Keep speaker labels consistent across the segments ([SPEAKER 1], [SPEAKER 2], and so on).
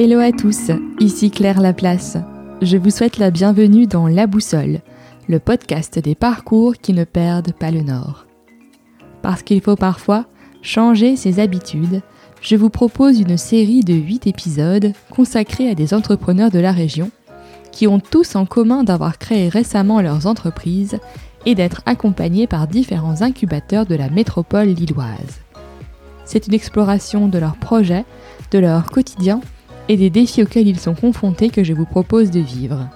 [SPEAKER 1] Hello à tous, ici Claire Laplace. Je vous souhaite la bienvenue dans La Boussole, le podcast des parcours qui ne perdent pas le nord. Parce qu'il faut parfois changer ses habitudes, je vous propose une série de 8 épisodes consacrés à des entrepreneurs de la région qui ont tous en commun d'avoir créé récemment leurs entreprises et d'être accompagnés par différents incubateurs de la métropole lilloise. C'est une exploration de leurs projets, de leur quotidien et des défis auxquels ils sont confrontés que je vous propose de vivre.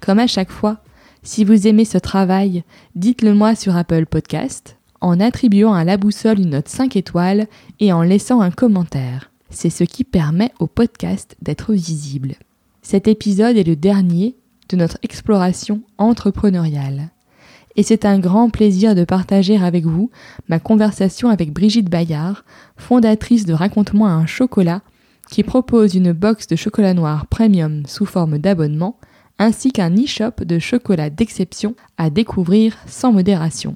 [SPEAKER 1] Comme à chaque fois, si vous aimez ce travail, dites-le moi sur Apple Podcast, en attribuant à la boussole une note 5 étoiles et en laissant un commentaire. C'est ce qui permet au podcast d'être visible. Cet épisode est le dernier de notre exploration entrepreneuriale. Et c'est un grand plaisir de partager avec vous ma conversation avec Brigitte Bayard, fondatrice de Raconte-moi un chocolat, qui propose une box de chocolat noir premium sous forme d'abonnement, ainsi qu'un e-shop de chocolat d'exception à découvrir sans modération.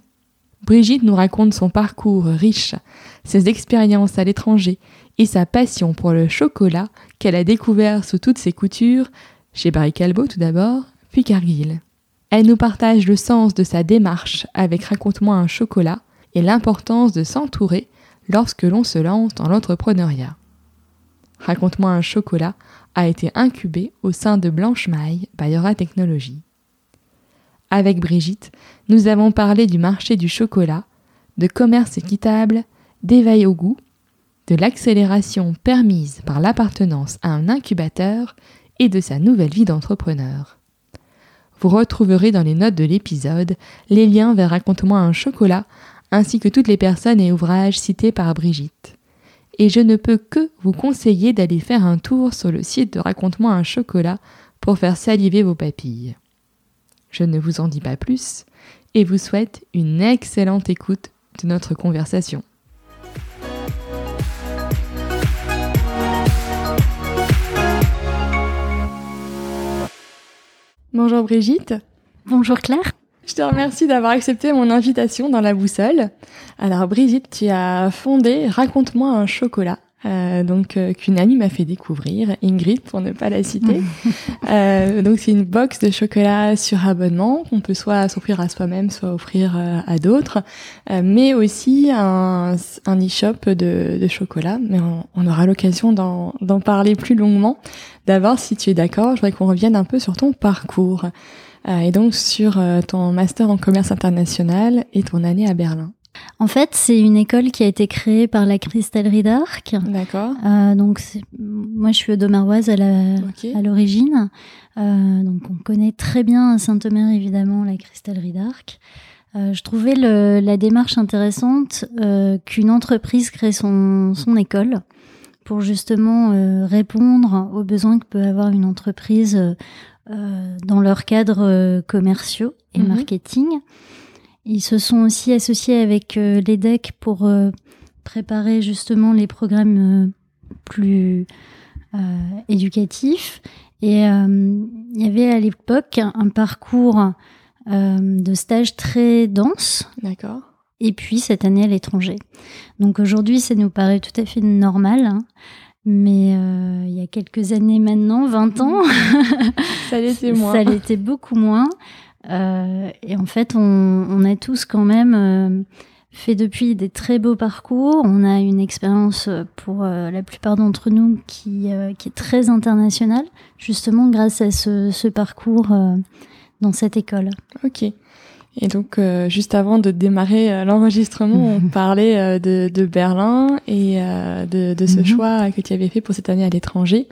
[SPEAKER 1] Brigitte nous raconte son parcours riche, ses expériences à l'étranger et sa passion pour le chocolat qu'elle a découvert sous toutes ses coutures, chez Barry Calbo tout d'abord, puis Cargill. Elle nous partage le sens de sa démarche avec Raconte-moi un chocolat et l'importance de s'entourer lorsque l'on se lance dans l'entrepreneuriat. Raconte-moi un chocolat a été incubé au sein de Blanche Maille Bayora Technologies. Avec Brigitte, nous avons parlé du marché du chocolat, de commerce équitable, d'éveil au goût, de l'accélération permise par l'appartenance à un incubateur et de sa nouvelle vie d'entrepreneur. Vous retrouverez dans les notes de l'épisode les liens vers Raconte-moi un chocolat ainsi que toutes les personnes et ouvrages cités par Brigitte. Et je ne peux que vous conseiller d'aller faire un tour sur le site de Raconte-moi un chocolat pour faire saliver vos papilles. Je ne vous en dis pas plus et vous souhaite une excellente écoute de notre conversation. Bonjour Brigitte.
[SPEAKER 2] Bonjour Claire.
[SPEAKER 1] Je te remercie d'avoir accepté mon invitation dans la boussole. Alors Brigitte, tu as fondé Raconte-moi un chocolat euh, donc euh, qu'une amie m'a fait découvrir, Ingrid pour ne pas la citer. euh, donc c'est une box de chocolat sur abonnement qu'on peut soit s'offrir à soi-même, soit offrir euh, à d'autres, euh, mais aussi un, un e-shop de, de, chocolat. Mais on, on aura l'occasion d'en parler plus longuement. D'abord, si tu es d'accord, je voudrais qu'on revienne un peu sur ton parcours et donc sur ton master en commerce international et ton année à Berlin.
[SPEAKER 2] En fait, c'est une école qui a été créée par la cristallerie d'Arc.
[SPEAKER 1] D'accord.
[SPEAKER 2] Euh, donc, moi, je suis odomaroise à l'origine. Euh, donc, on connaît très bien à Saint-Omer, évidemment, la cristallerie d'Arc. Euh, je trouvais le, la démarche intéressante euh, qu'une entreprise crée son, son école pour justement euh, répondre aux besoins que peut avoir une entreprise euh, dans leurs cadres commerciaux et mhm. marketing. Ils se sont aussi associés avec euh, l'EDEC pour euh, préparer justement les programmes euh, plus éducatifs. Et il y avait à l'époque un parcours de stage très dense.
[SPEAKER 1] D'accord.
[SPEAKER 2] Et puis cette année à l'étranger. Donc aujourd'hui, ça nous paraît tout à fait normal. Mais euh, il y a quelques années maintenant, 20 ans,
[SPEAKER 1] ça l'était moins.
[SPEAKER 2] Ça l'était beaucoup moins. Euh, et en fait, on, on, a tous quand même euh, fait depuis des très beaux parcours. On a une expérience pour la plupart d'entre nous qui, qui est très internationale, justement grâce à ce, ce parcours dans cette école.
[SPEAKER 1] Ok. Et donc, juste avant de démarrer l'enregistrement, on parlait de, de, Berlin et de, de, ce mm -hmm. choix que tu avais fait pour cette année à l'étranger.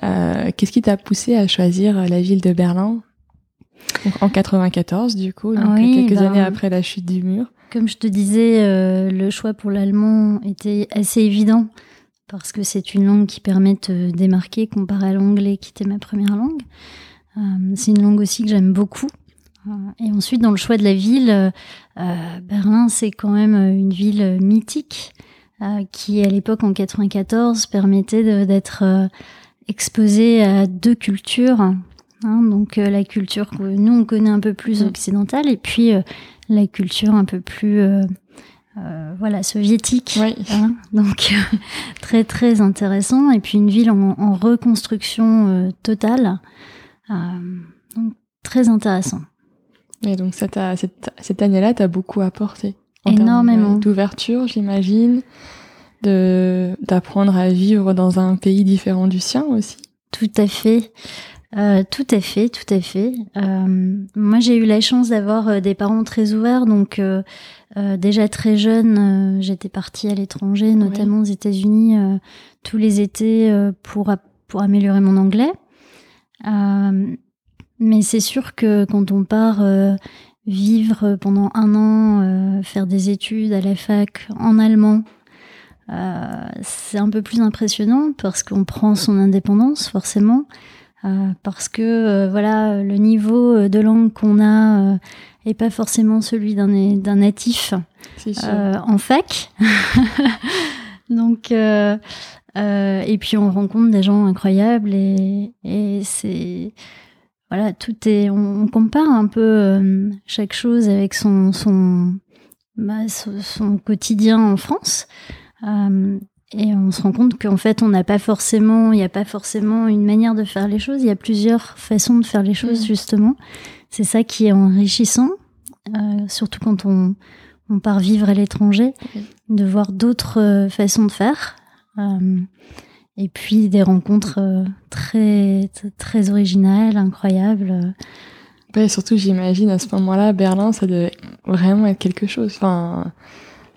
[SPEAKER 1] Qu'est-ce qui t'a poussé à choisir la ville de Berlin? En 94, du coup, donc oui, quelques ben, années après la chute du mur.
[SPEAKER 2] Comme je te disais, euh, le choix pour l'allemand était assez évident parce que c'est une langue qui permet de te démarquer comparé à l'anglais qui était ma première langue. Euh, c'est une langue aussi que j'aime beaucoup. Euh, et ensuite, dans le choix de la ville, euh, Berlin, c'est quand même une ville mythique euh, qui, à l'époque, en 94, permettait d'être exposée à deux cultures Hein, donc euh, la culture que nous on connaît un peu plus mm. occidentale et puis euh, la culture un peu plus euh, voilà, soviétique. Hein. donc très très intéressant. Et puis une ville en, reconstruction totale. donc très intéressant.
[SPEAKER 1] Et donc cette, cette année-là, tu as beaucoup apporté.
[SPEAKER 2] Énormément.
[SPEAKER 1] D'ouverture, j'imagine, de d'apprendre à vivre dans un pays différent du sien aussi.
[SPEAKER 2] Tout à fait. Euh, tout à fait, tout à fait. Euh, moi, j'ai eu la chance d'avoir euh, des parents très ouverts, donc euh, euh déjà très jeune, j'étais partie à l'étranger, notamment aux États-Unis, tous les étés pour pour améliorer mon anglais. Mais c'est sûr que quand on part vivre pendant un an, faire des études à la fac en allemand, euh, c'est un peu plus impressionnant parce qu'on prend son indépendance forcément, euh, parce que euh, voilà le niveau de langue qu'on a est pas forcément celui d'un d'un natif en fac. Donc et puis on rencontre des gens incroyables et, et c'est voilà tout est on, compare un peu chaque chose avec son son, bah, son quotidien en France. Euh, et on se rend compte qu'en fait, on n'a pas forcément, il n'y a pas forcément une manière de faire les choses. Il y a plusieurs façons de faire les choses, mm. justement. C'est ça qui est enrichissant, euh, surtout quand on, on part vivre à l'étranger, de voir d'autres euh, façons de faire. Et puis des rencontres euh, très, très originales, incroyables.
[SPEAKER 1] Ouais, surtout, j'imagine, à ce moment-là, Berlin, ça devait vraiment être quelque chose. Enfin,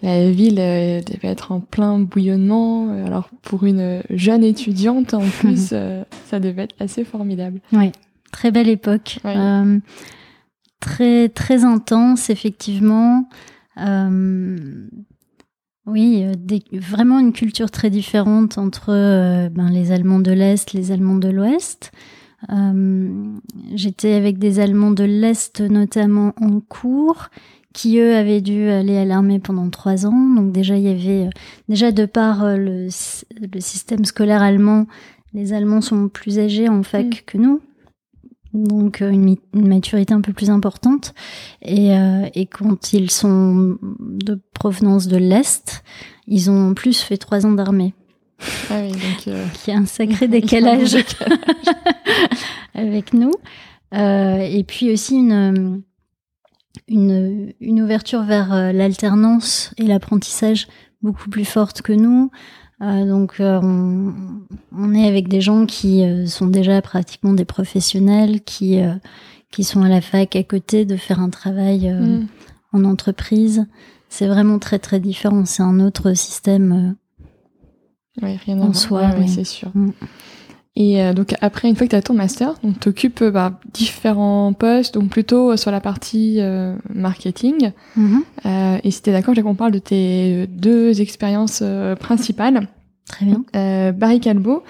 [SPEAKER 1] la ville euh, devait être en plein bouillonnement. Alors pour une jeune étudiante, en plus, euh, ça devait être assez formidable.
[SPEAKER 2] Oui, très belle époque. très très intense, effectivement. Oui, vraiment une culture très différente entre ben, les Allemands de l'Est, les Allemands de l'Ouest. J'étais avec des Allemands de l'Est notamment en cours qui eux avaient dû aller à l'armée pendant trois ans. Donc déjà il y avait euh, déjà de par euh, le, le, système scolaire allemand, les Allemands sont plus âgés en fac mm. que nous. Donc euh, une, maturité un peu plus importante et, et quand ils sont de provenance de l'est, ils ont en plus fait trois ans d'armée.
[SPEAKER 1] Ah oui, donc
[SPEAKER 2] il y a un sacré décalage avec nous. et puis aussi une une, une ouverture vers euh, l'alternance et l'apprentissage beaucoup plus forte que nous. Euh, donc euh, on, on, est avec des gens qui sont déjà pratiquement des professionnels, qui, qui sont à la fac à côté de faire un travail mm. en entreprise. C'est vraiment très très différent. C'est un autre système
[SPEAKER 1] oui, rien en soi. Oui, c'est sûr. Mm. Et euh, donc après, une fois que tu as ton master, donc tu occupes euh, bah, différents postes, donc plutôt euh, sur la partie marketing. Mm-hmm. euh, et si tu es d'accord, je qu'on parle de tes deux expériences principales.
[SPEAKER 2] Très bien.
[SPEAKER 1] Barry Calbo,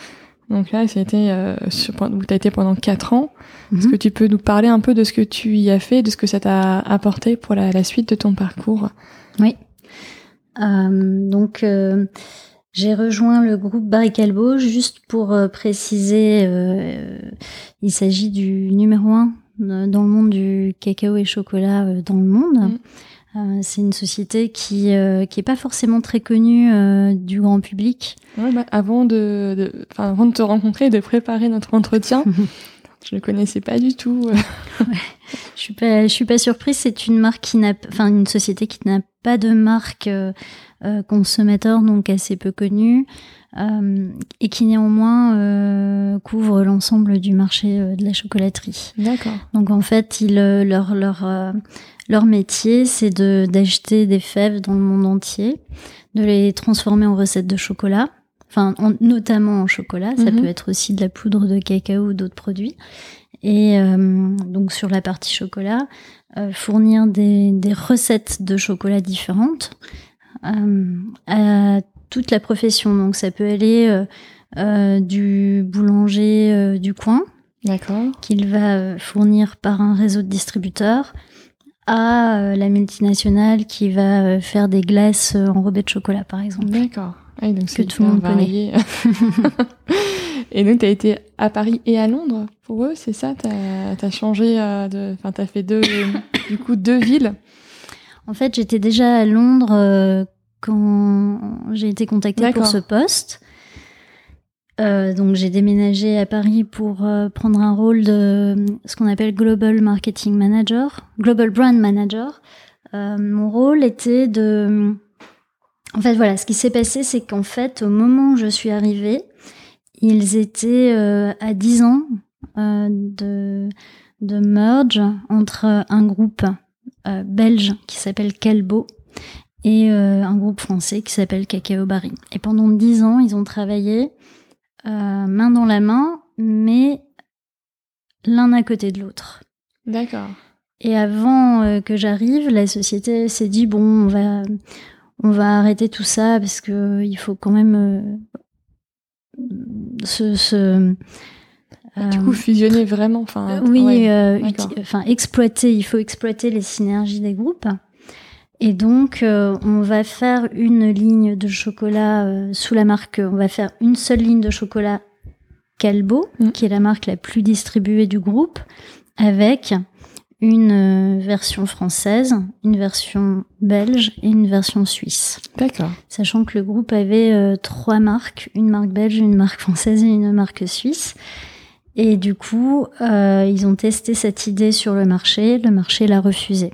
[SPEAKER 1] donc là, sur, où tu as été pendant quatre ans. Est-ce mm-hmm. que tu peux nous parler un peu de ce que tu y as fait, de ce que ça t'a apporté pour la, la, suite de ton parcours?
[SPEAKER 2] Oui. donc j'ai rejoint le groupe Barry Calbo juste pour euh, préciser, euh, il s'agit du numéro un euh, dans le monde du cacao et chocolat dans le monde. Mm. c'est une société qui qui est pas forcément très connue du grand public.
[SPEAKER 1] bah, avant de, de avant de te rencontrer et de préparer notre entretien, je ne connaissais pas du tout.
[SPEAKER 2] ouais. Je suis pas je suis pas surprise. C'est une marque qui n'a, enfin une société qui n'a pas de marque consommateur, donc assez peu connu, euh, et qui néanmoins euh, couvre l'ensemble du marché de la chocolaterie.
[SPEAKER 1] D'accord.
[SPEAKER 2] Donc en fait, ils, leur, leur, leur métier, c'est de d'acheter des fèves dans le monde entier, de les transformer en recettes de chocolat, enfin notamment en chocolat, ça mhm. peut être aussi de la poudre de cacao ou d'autres produits. Et donc sur la partie chocolat, fournir des, des, recettes de chocolat différentes euh, à toute la profession. Donc ça peut aller euh, euh, du boulanger du coin, qu'il va fournir par un réseau de distributeurs, à la multinationale qui va faire des glaces enrobées de chocolat, par exemple.
[SPEAKER 1] D'accord. donc que tout le monde connaît. et donc, tu as été à Paris et à Londres pour eux, c'est ça? Tu as, changé, enfin, tu as fait deux, du coup, deux villes
[SPEAKER 2] En fait, j'étais déjà à Londres quand j'ai été contactée pour ce poste. Euh, donc j'ai déménagé à Paris pour euh, prendre un rôle de ce qu'on appelle Global Marketing Manager, Global Brand Manager. Euh, mon rôle était de... En fait voilà, ce qui s'est passé c'est qu'en fait au moment où je suis arrivée, ils étaient à 10 ans de, de merge entre un groupe belge qui s'appelle Calbo et un groupe français qui s'appelle Cacao Barry. Et pendant 10 ans, ils ont travaillé euh, main dans la main, mais l'un à côté de l'autre.
[SPEAKER 1] D'accord.
[SPEAKER 2] Et avant euh, que j'arrive, la société s'est dit bon, on va, on va arrêter tout ça parce que il faut quand même euh, se,
[SPEAKER 1] du coup, fusionner vraiment, enfin.
[SPEAKER 2] oui, enfin exploiter. Il faut exploiter les synergies des groupes. Et donc, euh, on va faire une ligne de chocolat euh, sous la marque, on va faire une seule ligne de chocolat Calbo, mm. qui est la marque la plus distribuée du groupe, avec une euh, version française, une version belge et une version suisse.
[SPEAKER 1] D'accord.
[SPEAKER 2] Sachant que le groupe avait trois marques, une marque belge, une marque française et une marque suisse. Et du coup, ils ont testé cette idée sur le marché, le marché l'a refusé.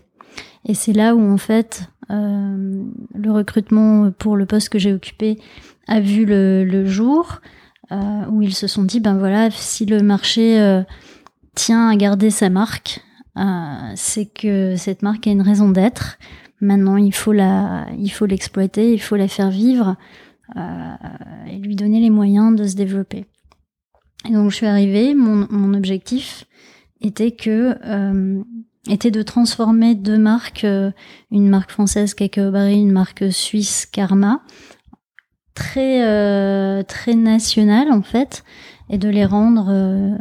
[SPEAKER 2] Et c'est là où en fait euh, le recrutement pour le poste que j'ai occupé a vu le, jour, euh, où ils se sont dit ben voilà si le marché euh, tient à garder sa marque, c'est que cette marque a une raison d'être. Maintenant il faut la, il faut l'exploiter, il faut la faire vivre et lui donner les moyens de se développer. Et donc je suis arrivée, mon, mon objectif était que était de transformer deux marques, euh, une marque française Cacao Barry, une marque suisse Karma, très euh, très nationales en fait, et de les rendre euh,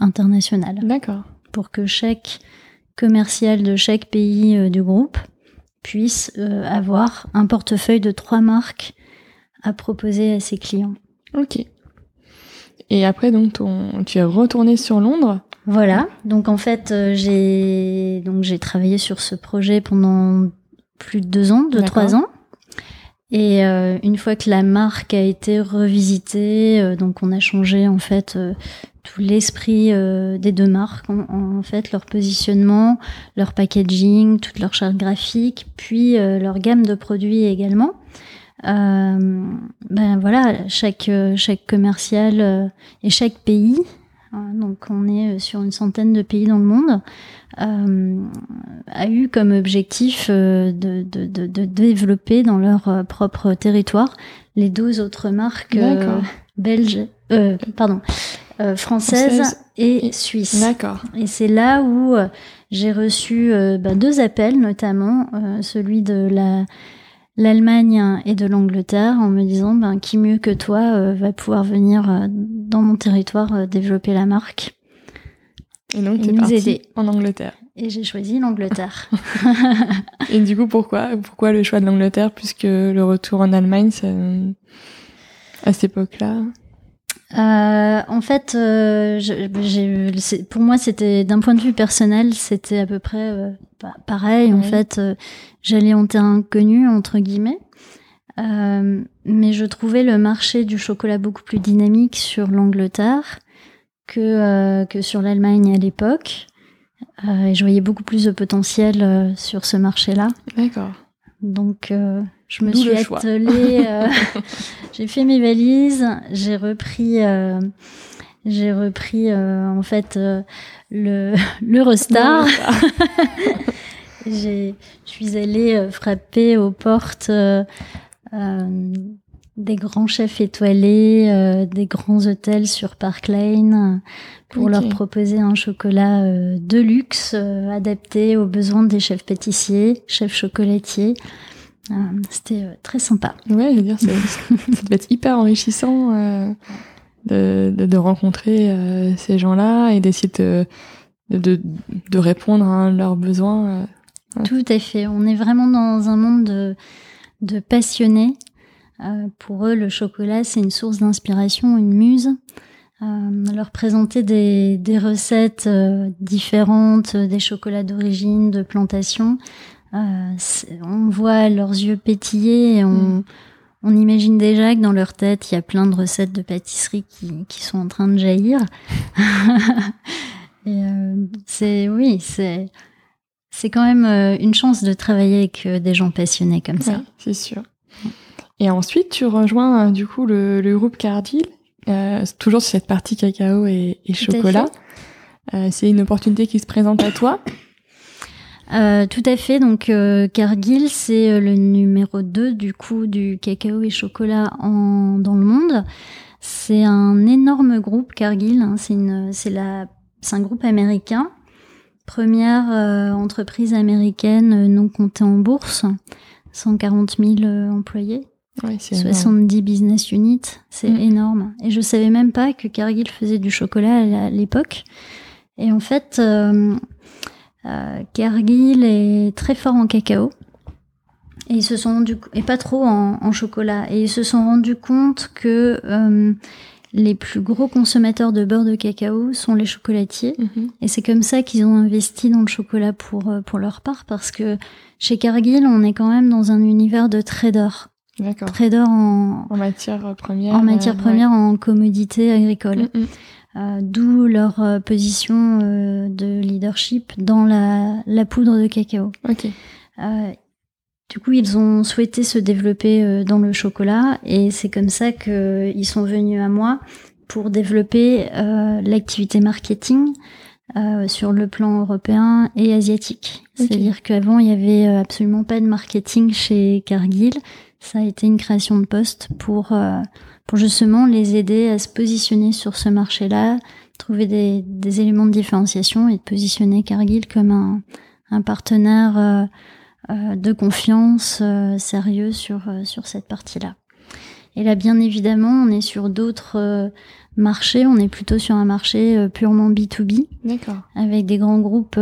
[SPEAKER 2] internationales.
[SPEAKER 1] D'accord.
[SPEAKER 2] Pour que chaque commercial de chaque pays du groupe puisse avoir un portefeuille de trois marques à proposer à ses clients.
[SPEAKER 1] Ok. Et après, donc, tu es retourné sur Londres
[SPEAKER 2] voilà. Donc en fait, euh, j'ai donc j'ai travaillé sur ce projet pendant plus de deux ans, deux trois ans. Et euh, une fois que la marque a été revisitée, euh, donc on a changé en fait tout l'esprit des deux marques, en, fait leur positionnement, leur packaging, toute leur charte graphique, puis leur gamme de produits également. Ben voilà, chaque chaque commercial et chaque pays Hein, donc on est euh, sur une centaine de pays dans le monde, euh, a eu comme objectif euh, de, développer dans leur propre territoire les 12 autres marques belges, pardon, françaises et, suisses.
[SPEAKER 1] D'accord.
[SPEAKER 2] Et c'est là où j'ai reçu ben, deux appels, notamment celui de la l'Allemagne et de l'Angleterre en me disant ben, qui mieux que toi euh, va pouvoir venir euh, dans mon territoire euh, développer la marque.
[SPEAKER 1] Et donc, tu nous aider. en Angleterre.
[SPEAKER 2] Et j'ai choisi l'Angleterre.
[SPEAKER 1] et du coup, pourquoi Pourquoi le choix de l'Angleterre puisque le retour en Allemagne, à cette époque-là
[SPEAKER 2] euh, en fait, euh, pour moi, c'était d'un point de vue personnel, c'était à peu près euh, pareil. En fait, j'allais en terrain connu entre guillemets, mais je trouvais le marché du chocolat beaucoup plus dynamique sur l'Angleterre que que sur l'Allemagne à l'époque. et je voyais beaucoup plus de potentiel sur ce marché-là.
[SPEAKER 1] D'accord.
[SPEAKER 2] Donc, je me suis attelée, euh, j'ai fait mes valises, j'ai repris, euh, j'ai repris euh, en fait le l'Eurostar. je suis allée frapper aux portes des grands chefs étoilés, des grands hôtels sur Park Lane pour leur proposer un chocolat de luxe adapté aux besoins des chefs pâtissiers, chefs chocolatiers. Euh, c'était euh, très sympa.
[SPEAKER 1] Ouais, je veux dire, ça, devait être hyper enrichissant euh, de, de, de, rencontrer ces gens-là et d'essayer de, de, de, répondre à leurs besoins.
[SPEAKER 2] Tout à fait. On est vraiment dans un monde de, de passionnés. pour eux, le chocolat, c'est une source d'inspiration, une muse. leur présenter des, des recettes différentes, des chocolats d'origine, de plantation, on voit leurs yeux pétiller et on, mm. on, imagine déjà que dans leur tête, il y a plein de recettes de pâtisserie qui, qui sont en train de jaillir. et c'est, oui, c'est, c'est quand même une chance de travailler avec des gens passionnés comme ça.
[SPEAKER 1] c'est sûr. Et ensuite, tu rejoins du coup le, le groupe Cardil euh, toujours sur cette partie cacao et, chocolat. Euh, c'est une opportunité qui se présente à toi
[SPEAKER 2] euh, tout à fait. Donc Cargill, c'est le numéro 2 du coup du cacao et chocolat en, dans le monde. C'est un énorme groupe Cargill. Hein. C'est une, c'est la, c'est un groupe américain. Première entreprise américaine non cotée en bourse. 140 000 employés. 70 business units, c'est mm. énorme. Et je savais même pas que Cargill faisait du chocolat à l'époque. Et en fait, euh, euh, Cargill est très fort en cacao. Et ils se sont et pas trop en, chocolat. Et ils se sont rendus compte que euh, les plus gros consommateurs de beurre de cacao sont les chocolatiers. Mm-hmm. Et c'est comme ça qu'ils ont investi dans le chocolat pour, pour leur part, parce que chez Cargill, on est quand même dans un univers de traders. Trader en,
[SPEAKER 1] en matière première.
[SPEAKER 2] En matière euh, première, en commodité agricole. Mm, mm. Euh, D'où leur euh, position euh, de leadership dans la, la, poudre de cacao.
[SPEAKER 1] Okay.
[SPEAKER 2] Du coup, ils ont souhaité se développer dans le chocolat et c'est comme ça qu'ils sont venus à moi pour développer l'activité marketing sur le plan européen et asiatique. C'est-à-dire qu'avant, il y avait absolument pas de marketing chez Cargill ça a été une création de poste pour, euh, pour justement les aider à se positionner sur ce marché-là, trouver des, des, éléments de différenciation et de positionner Cargill comme un, un partenaire euh, euh de confiance euh, sérieux sur, sur cette partie-là. Et là, bien évidemment, on est sur d'autres marchés. On est plutôt sur un marché purement B2B.
[SPEAKER 1] D'accord.
[SPEAKER 2] Avec des grands groupes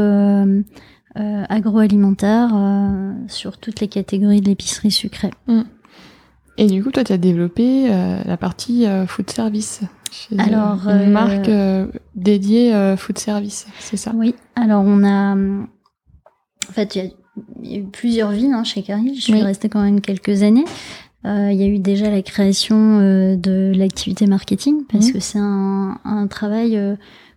[SPEAKER 2] euh, agroalimentaire euh, sur toutes les catégories de l'épicerie sucrée.
[SPEAKER 1] Mm. Et du coup, toi, tu as développé euh, la partie food service. Chez alors, une marque dédiée food service, c'est ça?
[SPEAKER 2] Oui. Alors, on a. En fait, il y, a eu plusieurs vies hein, chez Caril. Je suis restée quand même quelques années. Il y a eu déjà la création de l'activité marketing parce mm. que c'est un, un, travail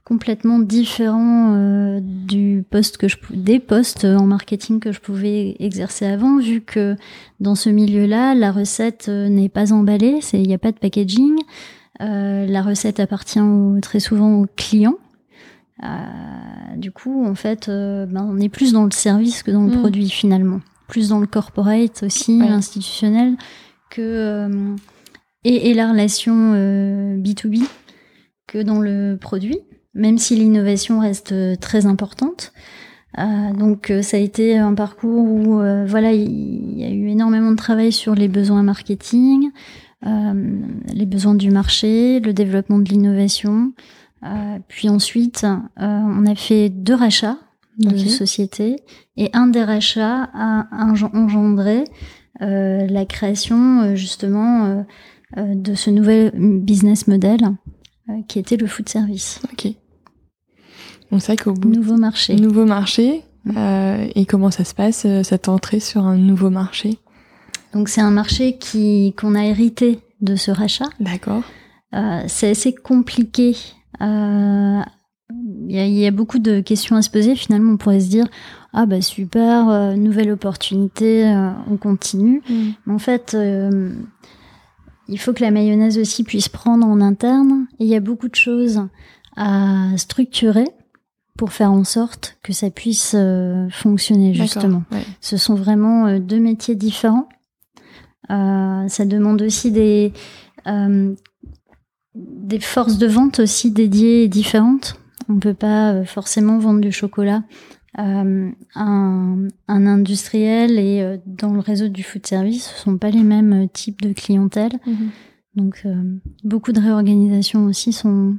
[SPEAKER 2] complètement différent euh, du poste que je des postes en marketing que je pouvais exercer avant vu que dans ce milieu-là la recette euh, n'est pas emballée c'est il n'y a pas de packaging euh, la recette appartient très souvent aux clients du coup en fait ben, on est plus dans le service que dans le mm. produit finalement plus dans le corporate aussi institutionnel que et, et, la relation B2B que dans le produit même si l'innovation reste euh, très importante. Euh, donc euh, ça a été un parcours où voilà il y a eu énormément de travail sur les besoins marketing, les besoins du marché, le développement de l'innovation. Puis ensuite on a fait deux rachats de sociétés et un des rachats a engendré la création justement de ce nouvel business model qui était le food service.
[SPEAKER 1] Ok. C'est vrai qu'au bout
[SPEAKER 2] nouveau marché.
[SPEAKER 1] Nouveau marché. Euh, et comment ça se passe euh, cette entrée sur un nouveau marché?
[SPEAKER 2] Donc c'est un marché qui qu'on a hérité de ce rachat.
[SPEAKER 1] D'accord.
[SPEAKER 2] Euh, c'est assez compliqué. Euh, il y, a, y, a beaucoup de questions à se poser. Finalement, on pourrait se dire ah bah super, euh, nouvelle opportunité, on continue. Mm. Mais en fait, il faut que la mayonnaise aussi puisse prendre en interne. Et il y a beaucoup de choses à structurer pour faire en sorte que ça puisse euh, fonctionner justement. Ce sont vraiment euh, deux métiers différents. Euh, ça demande aussi des des forces de vente aussi dédiées et différentes. On ne peut pas forcément vendre du chocolat à un, un, industriel et dans le réseau du food service, ce sont pas les mêmes types de clientèle. Mhm. Donc beaucoup de réorganisations aussi sont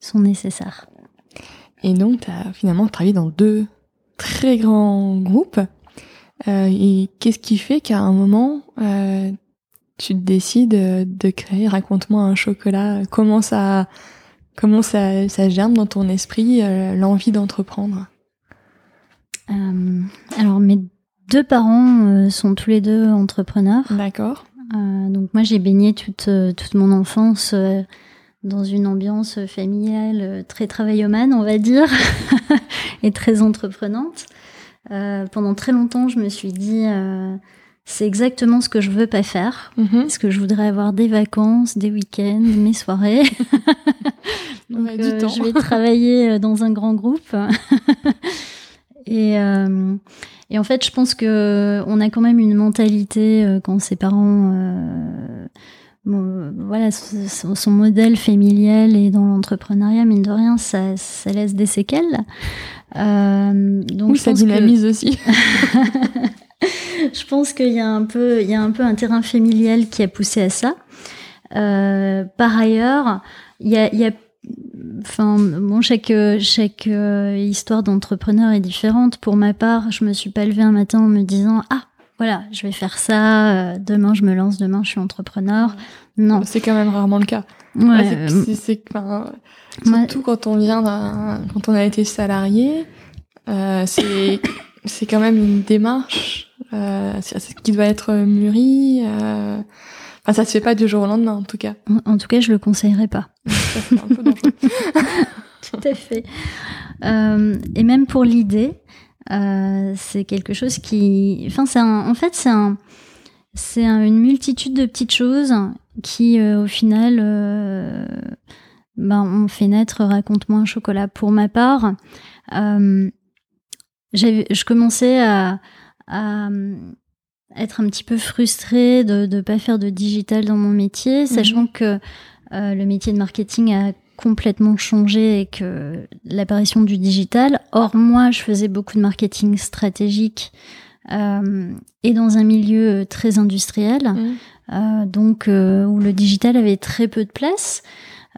[SPEAKER 2] sont nécessaires.
[SPEAKER 1] Et donc, tu as finalement travaillé dans deux très grands groupes. Euh, et qu'est-ce qui fait qu'à un moment, euh, tu décides de créer Raconte-moi un chocolat Comment ça, comment ça, ça germe dans ton esprit euh, l'envie d'entreprendre?
[SPEAKER 2] Euh, Alors, mes deux parents sont tous les deux entrepreneurs.
[SPEAKER 1] D'accord.
[SPEAKER 2] donc moi j'ai baigné toute toute mon enfance dans une ambiance familiale très travaillomane, on va dire, et très entreprenante. pendant très longtemps, je me suis dit, c'est exactement ce que je veux pas faire. Parce que je voudrais avoir des vacances, des week-ends, mes soirées. Donc, euh, je vais travailler euh, dans un grand groupe. et, euh, et en fait, je pense que on a quand même une mentalité quand ses parents, voilà, son, modèle familial et dans l'entrepreneuriat, mine de rien, ça, ça laisse des séquelles.
[SPEAKER 1] donc oui, ça dynamise aussi.
[SPEAKER 2] je pense qu'il y a un peu, il y a un peu un terrain familial qui a poussé à ça. Euh, par ailleurs, il y a, il y a Enfin, bon, chaque, chaque euh, histoire d'entrepreneur est différente. Pour ma part, je me suis pas levée un matin en me disant Ah, voilà, je vais faire ça, euh, demain je me lance, demain je suis entrepreneur. Non.
[SPEAKER 1] C'est quand même rarement le cas. Ouais. c'est, surtout quand on vient quand on a été salarié, c'est, c'est quand même une démarche euh, qui doit être mûri. Euh... Enfin, ça se fait pas du jour au lendemain, en tout cas.
[SPEAKER 2] En, tout cas, je le conseillerais pas. un peu tout à fait. Euh, et même pour l'idée, euh, c'est quelque chose qui, enfin, c'est en fait, c'est un, c'est une multitude de petites choses qui, euh, au final, euh, ben, on fait naître Raconte-moi un chocolat. Pour ma part, euh, je commençais à, à être un petit peu frustrée de ne pas faire de digital dans mon métier, mhm. sachant que euh, le métier de marketing a complètement changé et que l'apparition du digital. Or, moi, je faisais beaucoup de marketing stratégique euh, et dans un milieu très industriel, mhm. euh, donc où le digital avait très peu de place.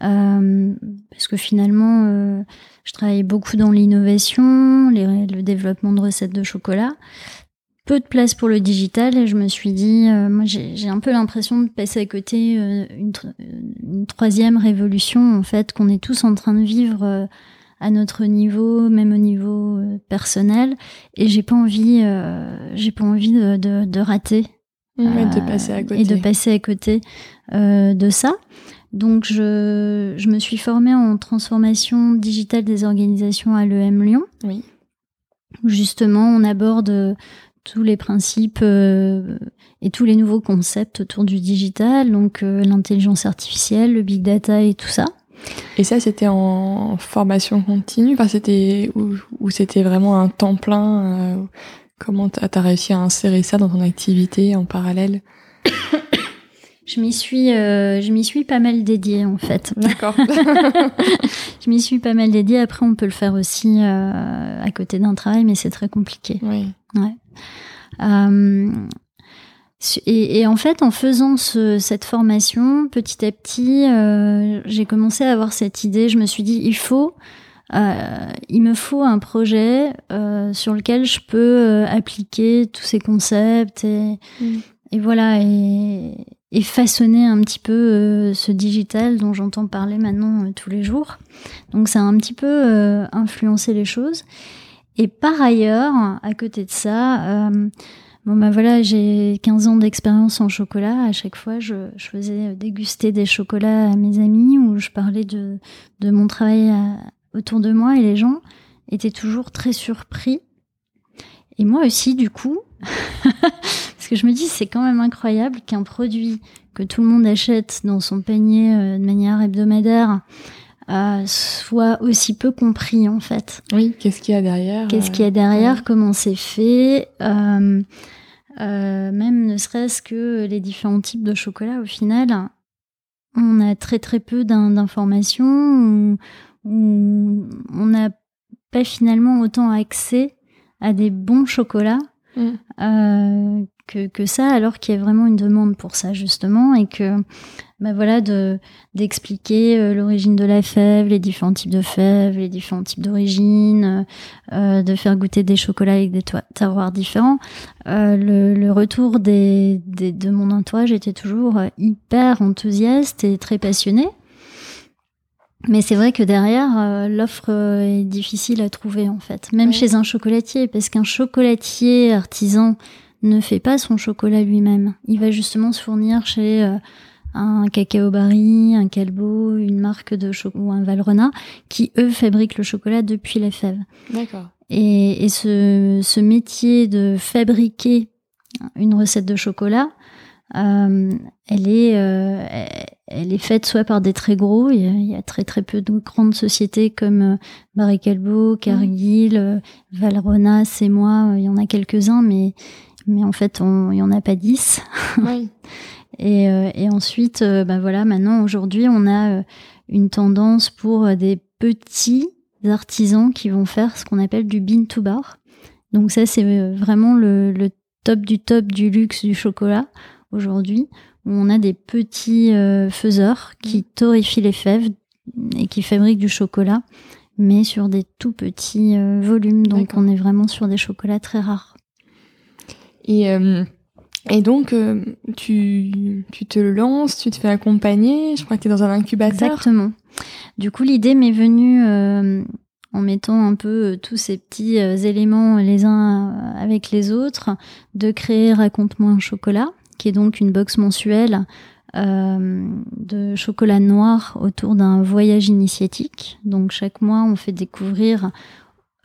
[SPEAKER 2] parce que finalement, je travaillais beaucoup dans l'innovation, le développement de recettes de chocolat peu de place pour le digital et je me suis dit, euh, moi j'ai un peu l'impression de passer à côté euh, une, une, troisième révolution en fait qu'on est tous en train de vivre euh, à notre niveau, même au niveau personnel et j'ai pas envie, j'ai pas envie de, de, de rater
[SPEAKER 1] et de passer à côté
[SPEAKER 2] et de passer à côté de ça. Donc je, je me suis formée en transformation digitale des organisations à l'EM Lyon.
[SPEAKER 1] Oui.
[SPEAKER 2] Justement, on aborde tous les principes euh, et tous les nouveaux concepts autour du digital, donc euh, l'intelligence artificielle, le big data et tout ça.
[SPEAKER 1] Et ça, c'était en formation continue, enfin, c'était ou, c'était vraiment un temps plein. Euh, comment t'as as réussi à insérer ça dans ton activité en parallèle?
[SPEAKER 2] Je m'y suis, je m'y suis pas mal dédiée en fait.
[SPEAKER 1] D'accord.
[SPEAKER 2] je m'y suis pas mal dédiée. Après, on peut le faire aussi à côté d'un travail, mais c'est très compliqué.
[SPEAKER 1] Oui.
[SPEAKER 2] Ouais. Euh, et, et, en fait, en faisant ce, cette formation, petit à petit, euh, j'ai commencé à avoir cette idée. Je me suis dit, il faut, euh, il me faut un projet euh, sur lequel je peux appliquer tous ces concepts et, mm. et voilà et, et, façonner un petit peu ce digital dont j'entends parler maintenant tous les jours. Donc ça a un petit peu influencé les choses. Et par ailleurs, à côté de ça, euh, ben voilà, j'ai 15 ans d'expérience en chocolat. À chaque fois, je, faisais déguster des chocolats à mes amis ou je parlais de, de mon travail autour de moi et les gens étaient toujours très surpris. Et moi aussi, du coup, parce que je me dis, c'est quand même incroyable qu'un produit que tout le monde achète dans son panier euh, de manière hebdomadaire, euh, soit aussi peu compris en fait.
[SPEAKER 1] Oui, qu'est-ce qu'il y a derrière
[SPEAKER 2] Qu'est-ce qu'il y a derrière Comment c'est fait euh, euh, Même ne serait-ce que les différents types de chocolat, au final, on a très très peu d'informations, on n'a pas finalement autant accès à des bons chocolats mm. que, que, ça, alors qu'il y a vraiment une demande pour ça justement, et que bah voilà, de d'expliquer euh, l'origine de la fève, les différents types de fèves, les différents types d'origine, euh, de faire goûter des chocolats avec des terroirs différents. Euh, le, le, retour des, des, de mon entourage était toujours hyper enthousiaste et très passionné. Mais c'est vrai que derrière, l'offre est difficile à trouver en fait, même chez un chocolatier, parce qu'un chocolatier artisan ne fait pas son chocolat lui-même. Il va justement se fournir chez un Cacao Barry, un Calbo, une marque de chocolat ou un Valrhona, qui eux fabriquent le chocolat depuis la fève.
[SPEAKER 1] D'accord.
[SPEAKER 2] Et, et ce, ce, métier de fabriquer une recette de chocolat, euh, elle est, euh, elle est faite soit par des très gros, il y, a, très très peu de grandes sociétés comme euh, Barry Calbo, Cargill, euh, Valrhona, c'est moi, il y en a quelques-uns, mais mais en fait, on, il y en a pas dix. Oui. Et, euh, et ensuite, euh, bah voilà, maintenant aujourd'hui, on a euh, une tendance pour des petits artisans qui vont faire ce qu'on appelle du bean to bar. Donc ça, c'est vraiment le, le, top du top du luxe du chocolat aujourd'hui, où on a des petits faiseurs qui mmh. torréfient les fèves et qui fabriquent du chocolat, mais sur des tout petits volumes. Donc on est vraiment sur des chocolats très rares.
[SPEAKER 1] Et et donc, euh, tu, tu te lances, tu te fais accompagner, je crois que tu es dans un incubateur.
[SPEAKER 2] Exactement. Du coup, l'idée m'est venue euh, en mettant un peu euh, tous ces petits éléments les uns avec les autres, de créer Raconte-moi un chocolat, qui est donc une box mensuelle de chocolat noir autour d'un voyage initiatique. Donc chaque mois, on fait découvrir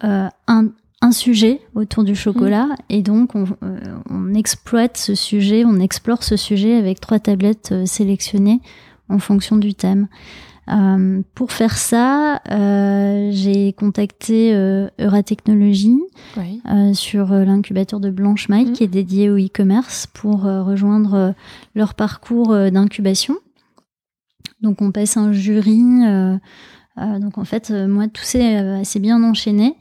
[SPEAKER 2] un, un sujet autour du chocolat mm. et donc on, euh, on, exploite ce sujet, on explore ce sujet avec trois tablettes euh, sélectionnées en fonction du thème. Euh, pour faire ça, j'ai contacté Euratechnologie sur l'incubateur de Blanche Maille mm. qui est dédié au e-commerce pour rejoindre leur parcours d'incubation. Donc on passe un jury. donc en fait, moi tout s'est assez bien enchaîné.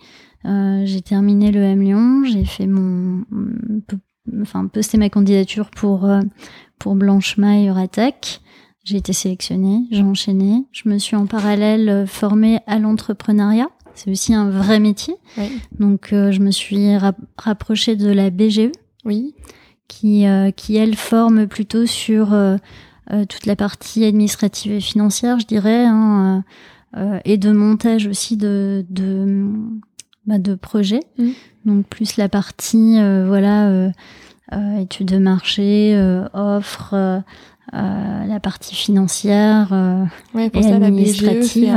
[SPEAKER 2] Euh, j'ai terminé le M Lyon, j'ai fait mon, enfin posté ma candidature pour euh, pour Blanche Maille Euratech. J'ai été sélectionnée, j'ai enchaîné. Je me suis en parallèle euh, formée à l'entrepreneuriat. C'est aussi un vrai métier. Donc je me suis rapprochée de la BGE.
[SPEAKER 1] Oui.
[SPEAKER 2] Qui qui elle forme plutôt sur toute la partie administrative et financière, je dirais, hein, et de montage aussi de, de bah, de projet. Mmh. Donc plus la partie euh, voilà euh, euh, études de marché, offre, la partie financière
[SPEAKER 1] ouais, pour et ça, administrative. La BGE fait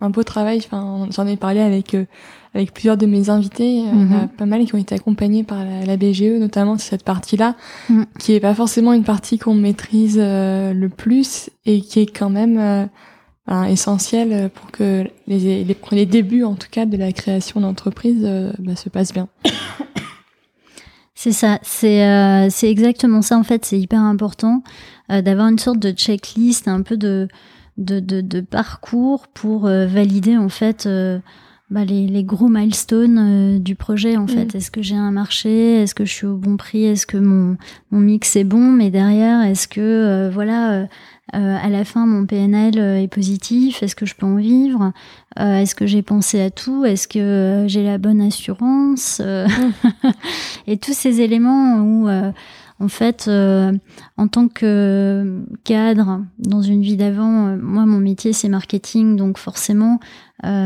[SPEAKER 1] un, beau travail. Enfin, j'en ai parlé avec avec plusieurs de mes invités. Il y en a mmh. pas mal qui ont été accompagnés par la, BGE, notamment sur cette partie-là, mmh. qui est pas forcément une partie qu'on maîtrise le plus et qui est quand même essentiel pour que les, les, les, débuts, en tout cas, de la création d'entreprise euh, bah, se passent bien.
[SPEAKER 2] C'est ça, c'est euh, c'est exactement ça en fait, c'est hyper important euh, d'avoir une sorte de checklist, un peu de de, de, de parcours pour valider en fait bah, les, les, gros milestones du projet en fait. Mm. Est-ce que j'ai un marché? Est-ce que je suis au bon prix? Est-ce que mon, mon mix est bon? Mais derrière, est-ce que voilà euh, à la fin, mon PNL euh, est positif. Est-ce que je peux en vivre? Euh, Est-ce que j'ai pensé à tout? Est-ce que j'ai la bonne assurance? Et tous ces éléments où, en fait, en tant que cadre dans une vie d'avant, moi, mon métier, c'est marketing, donc forcément,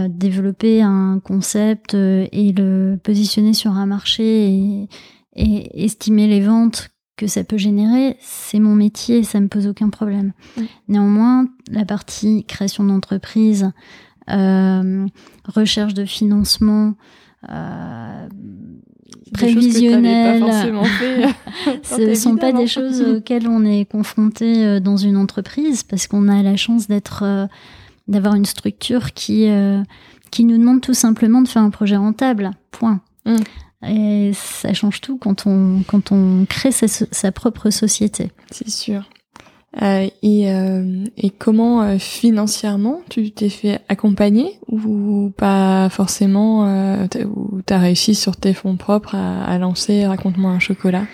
[SPEAKER 2] développer un concept et le positionner sur un marché et estimer les ventes que ça peut générer, c'est mon métier, ça me pose aucun problème. Néanmoins, la partie création d'entreprise, euh, recherche de financement, euh, prévisionnel, ce ne sont pas des choses auxquelles on est confronté euh, dans une entreprise parce qu'on a la chance d'être, euh, d'avoir une structure qui qui nous demande tout simplement de faire un projet rentable. Point. Mm. Et ça change tout quand on, quand on crée sa, sa propre société.
[SPEAKER 1] C'est sûr. Euh, et, euh, et comment euh, financièrement tu t'es fait accompagner ou pas forcément euh, ou t'as réussi sur tes fonds propres à, à lancer Raconte-moi un chocolat?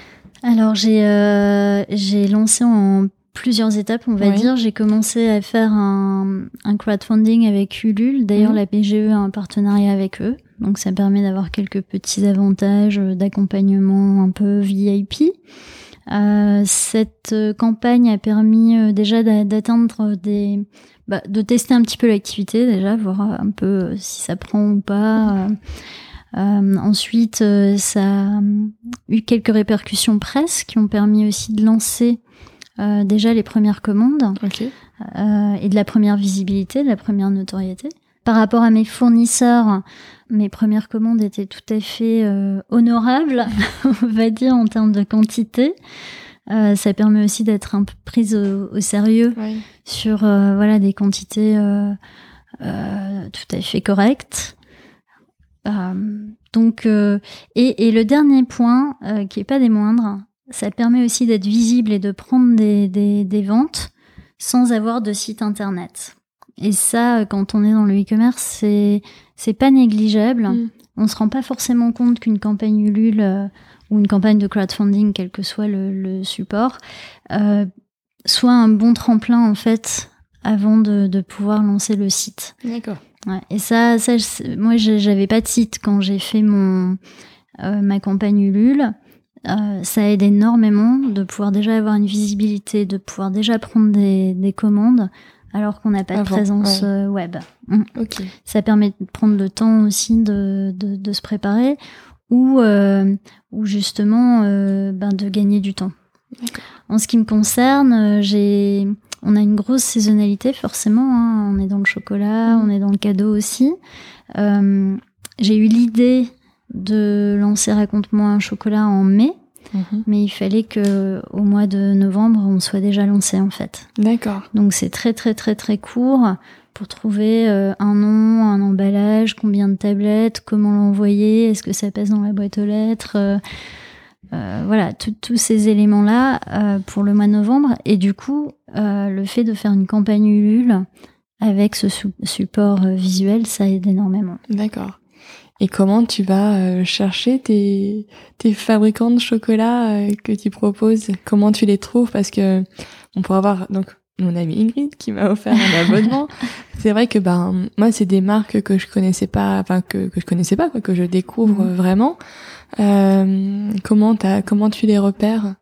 [SPEAKER 2] Alors j'ai euh, j'ai lancé en plusieurs étapes, on va dire. J'ai commencé à faire un, un crowdfunding avec Ulule. D'ailleurs, mhm. la PGE a un partenariat avec eux. Donc ça permet d'avoir quelques petits avantages d'accompagnement un peu VIP. cette campagne a permis déjà d'atteindre des, bah, de tester un petit peu l'activité déjà, voir un peu si ça prend ou pas. ensuite, ça a eu quelques répercussions presse qui ont permis aussi de lancer déjà les premières commandes et de la première visibilité, de la première notoriété. Par rapport à mes fournisseurs, mes premières commandes étaient tout à fait euh, honorables, on va dire, en termes de quantité. Euh, ça permet aussi d'être un peu prise au, sérieux sur euh, voilà des quantités tout à fait correctes. donc et, et, le dernier point qui est pas des moindres, ça permet aussi d'être visible et de prendre des, des, des ventes sans avoir de site internet. Et ça, quand on est dans le e-commerce, c'est c'est pas négligeable. Mm. On se rend pas forcément compte qu'une campagne Ulule euh, ou une campagne de crowdfunding, quel que soit le, support, euh, soit un bon tremplin en fait avant de, de pouvoir lancer le site.
[SPEAKER 1] D'accord.
[SPEAKER 2] Ouais, et ça, ça moi, j'avais pas de site quand j'ai fait mon euh, ma campagne Ulule. Euh, ça aide énormément de pouvoir déjà avoir une visibilité, de pouvoir déjà prendre des, des commandes alors qu'on n'a pas de présence euh, web. Mm. Ça permet de prendre le temps aussi de, de, se préparer ou, euh, ou justement euh, ben de gagner du temps. En ce qui me concerne, j'ai, on a une grosse saisonnalité forcément. Hein. On est dans le chocolat, mm. on est dans le cadeau aussi. j'ai eu l'idée de lancer Raconte-moi un chocolat en mai. Mhm. Mais il fallait que au mois de novembre, on soit déjà lancé en fait.
[SPEAKER 1] D'accord.
[SPEAKER 2] Donc c'est très très très très court pour trouver euh, un nom, un emballage, combien de tablettes, comment l'envoyer, est-ce que ça passe dans la boîte aux lettres. Euh, euh, voilà, tous ces éléments-là pour le mois de novembre. Et du coup, le fait de faire une campagne Ulule avec ce support visuel, ça aide énormément.
[SPEAKER 1] D'accord. Et comment tu vas euh, chercher tes, tes fabricants de chocolat euh, que tu proposes? Comment tu les trouves? Parce que on pourrait avoir donc mon amie Ingrid qui m'a offert un abonnement. c'est vrai que ben moi c'est des marques que je connaissais pas, enfin que, que je connaissais pas, quoi, que je découvre mhm. vraiment. Euh, comment t'as comment tu les repères?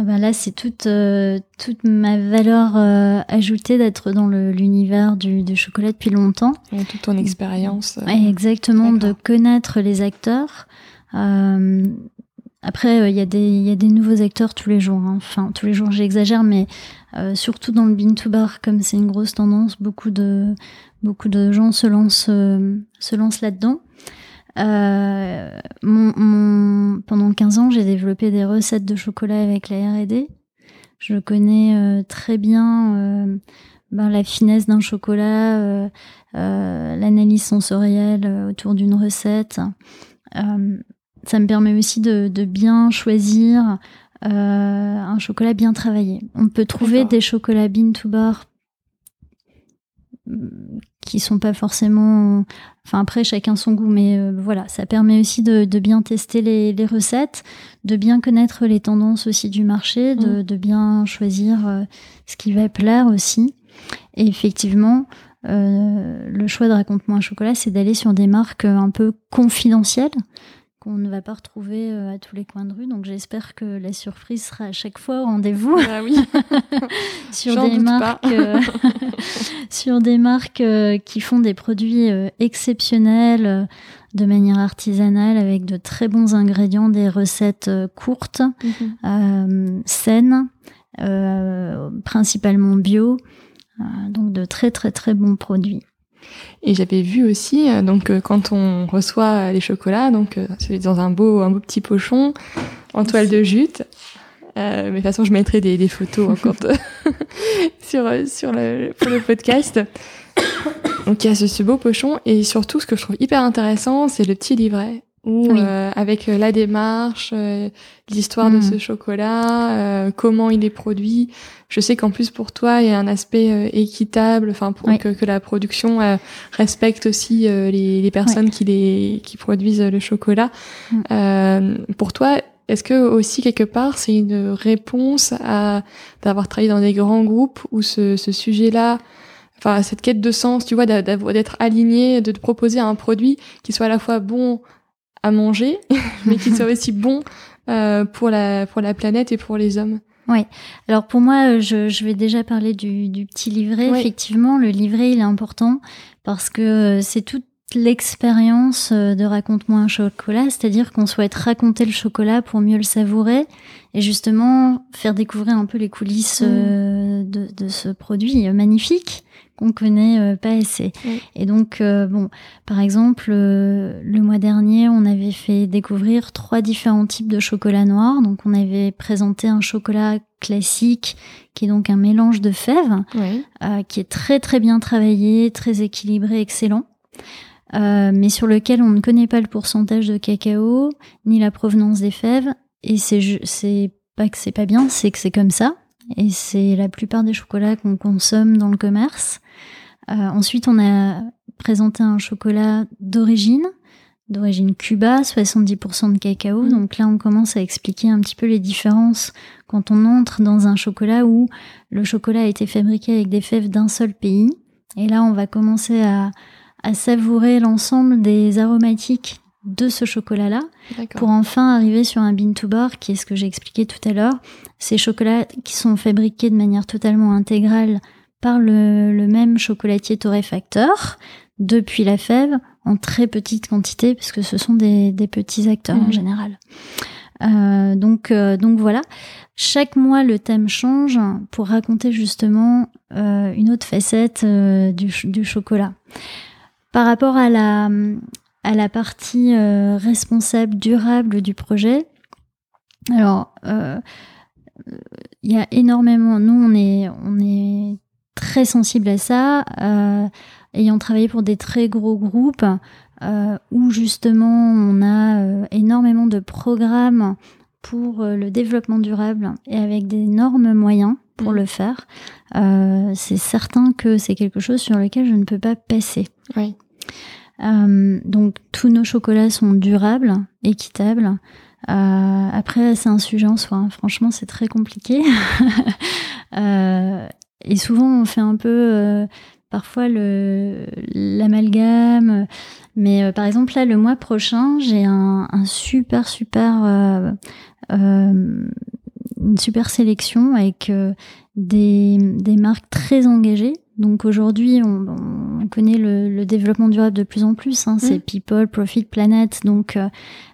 [SPEAKER 2] Ah ben là, c'est toute, euh, toute ma valeur euh, ajoutée d'être dans l'univers du, du, chocolat depuis longtemps.
[SPEAKER 1] Et toute ton expérience.
[SPEAKER 2] Euh, exactement, de connaître les acteurs. après, il y, a des, y a des nouveaux acteurs tous les jours. Hein. Enfin, tous les jours, j'exagère, mais surtout dans le bean to bar, comme c'est une grosse tendance, beaucoup de, beaucoup de gens se lancent, se lancent là-dedans. Euh, mon, pendant 15 ans, j'ai développé des recettes de chocolat avec la R&D. Je connais euh, très bien euh, ben, la finesse d'un chocolat, l'analyse sensorielle autour d'une recette. ça me permet aussi de, de bien choisir un chocolat bien travaillé. On peut trouver des chocolats bean to bar qui sont pas forcément. Enfin, après, chacun son goût, mais euh, voilà, ça permet aussi de, bien tester les, recettes, de bien connaître les tendances aussi du marché, de, mm. bien choisir euh, ce qui va plaire aussi. Et effectivement, euh, le choix de Raconte-moi un chocolat, c'est d'aller sur des marques un peu confidentielles qu'on ne va pas retrouver euh, à tous les coins de rue. Donc j'espère que la surprise sera à chaque fois au rendez-vous.
[SPEAKER 1] Ah oui.
[SPEAKER 2] sur, des marques, euh, sur des marques euh, qui font des produits exceptionnels de manière artisanale avec de très bons ingrédients, des recettes courtes, mhm. saines, principalement bio. donc de très très très bons produits.
[SPEAKER 1] Et j'avais vu aussi, euh, donc euh, quand on reçoit les chocolats, donc euh, c'est dans un beau, un beau petit pochon en toile de jute. mais de toute façon, je mettrai des, des photos encore sur sur le pour le podcast. Donc il y a ce, ce, beau pochon et surtout ce que je trouve hyper intéressant, c'est le petit livret où avec la démarche, l'histoire de mm. ce chocolat, comment il est produit. Je sais qu'en plus pour toi, il y a un aspect euh, équitable, enfin pour que, que, la production euh, respecte aussi euh, les, les, personnes qui les qui produisent le chocolat. Mm. pour toi, est-ce que aussi quelque part c'est une réponse à d'avoir travaillé dans des grands groupes où ce, ce sujet-là, enfin cette quête de sens, tu vois, d'être aligné, de te proposer un produit qui soit à la fois bon à manger, mais qui soit aussi bon pour la pour la planète et pour les hommes.
[SPEAKER 2] Oui. Alors pour moi, je, je vais déjà parler du, du petit livret. Effectivement, le livret, il est important parce que c'est toute l'expérience de raconte-moi un chocolat, c'est-à-dire qu'on souhaite raconter le chocolat pour mieux le savourer et justement faire découvrir un peu les coulisses mmh. de, de, ce produit magnifique qu'on connaît euh, pas assez. Et donc, euh, bon, par exemple, euh, le mois dernier, on avait fait découvrir trois différents types de chocolat noir. Donc, on avait présenté un chocolat classique, qui est donc un mélange de fèves, qui est très très bien travaillé, très équilibré, excellent. Mais sur lequel on ne connaît pas le pourcentage de cacao ni la provenance des fèves et c'est c'est pas que c'est pas bien c'est que c'est comme ça et c'est la plupart des chocolats qu'on consomme dans le commerce euh, ensuite, on a présenté un chocolat d'origine, d'origine Cuba, 70% de cacao. Mm. Donc là, on commence à expliquer un petit peu les différences quand on entre dans un chocolat où le chocolat a été fabriqué avec des fèves d'un seul pays. Et là, on va commencer à, savourer l'ensemble des aromatiques de ce chocolat-là pour enfin arriver sur un bean to bar qui est ce que j'ai expliqué tout à l'heure. Ces chocolats qui sont fabriqués de manière totalement intégrale par le, même chocolatier torréfacteur depuis la fève en très petite quantité puisque ce sont des, petits acteurs en mhm. général. Euh, donc, euh, donc voilà. Chaque mois, le thème change pour raconter justement euh, une autre facette du, du, chocolat. Par rapport à la, à la partie responsable, durable du projet, alors il y a énormément. Nous, on est, on est très sensible à ça, euh, ayant travaillé pour des très gros groupes euh, où justement on a euh, énormément de programmes pour le développement durable et avec d'énormes moyens pour mmh. le faire, c'est certain que c'est quelque chose sur lequel je ne peux pas passer.
[SPEAKER 1] Oui.
[SPEAKER 2] donc tous nos chocolats sont durables, équitables. après, c'est un sujet en soi. Hein. Franchement, c'est très compliqué. Et souvent, on fait un peu euh, parfois le l'amalgame. Mais euh, par exemple, là, le mois prochain, j'ai un, un, super, super, euh, euh une super sélection avec des, des marques très engagées. Donc aujourd'hui, on, on, connaît le, le, développement durable de plus en plus. Hein. C'est mmh. People, Profit, Planet. Donc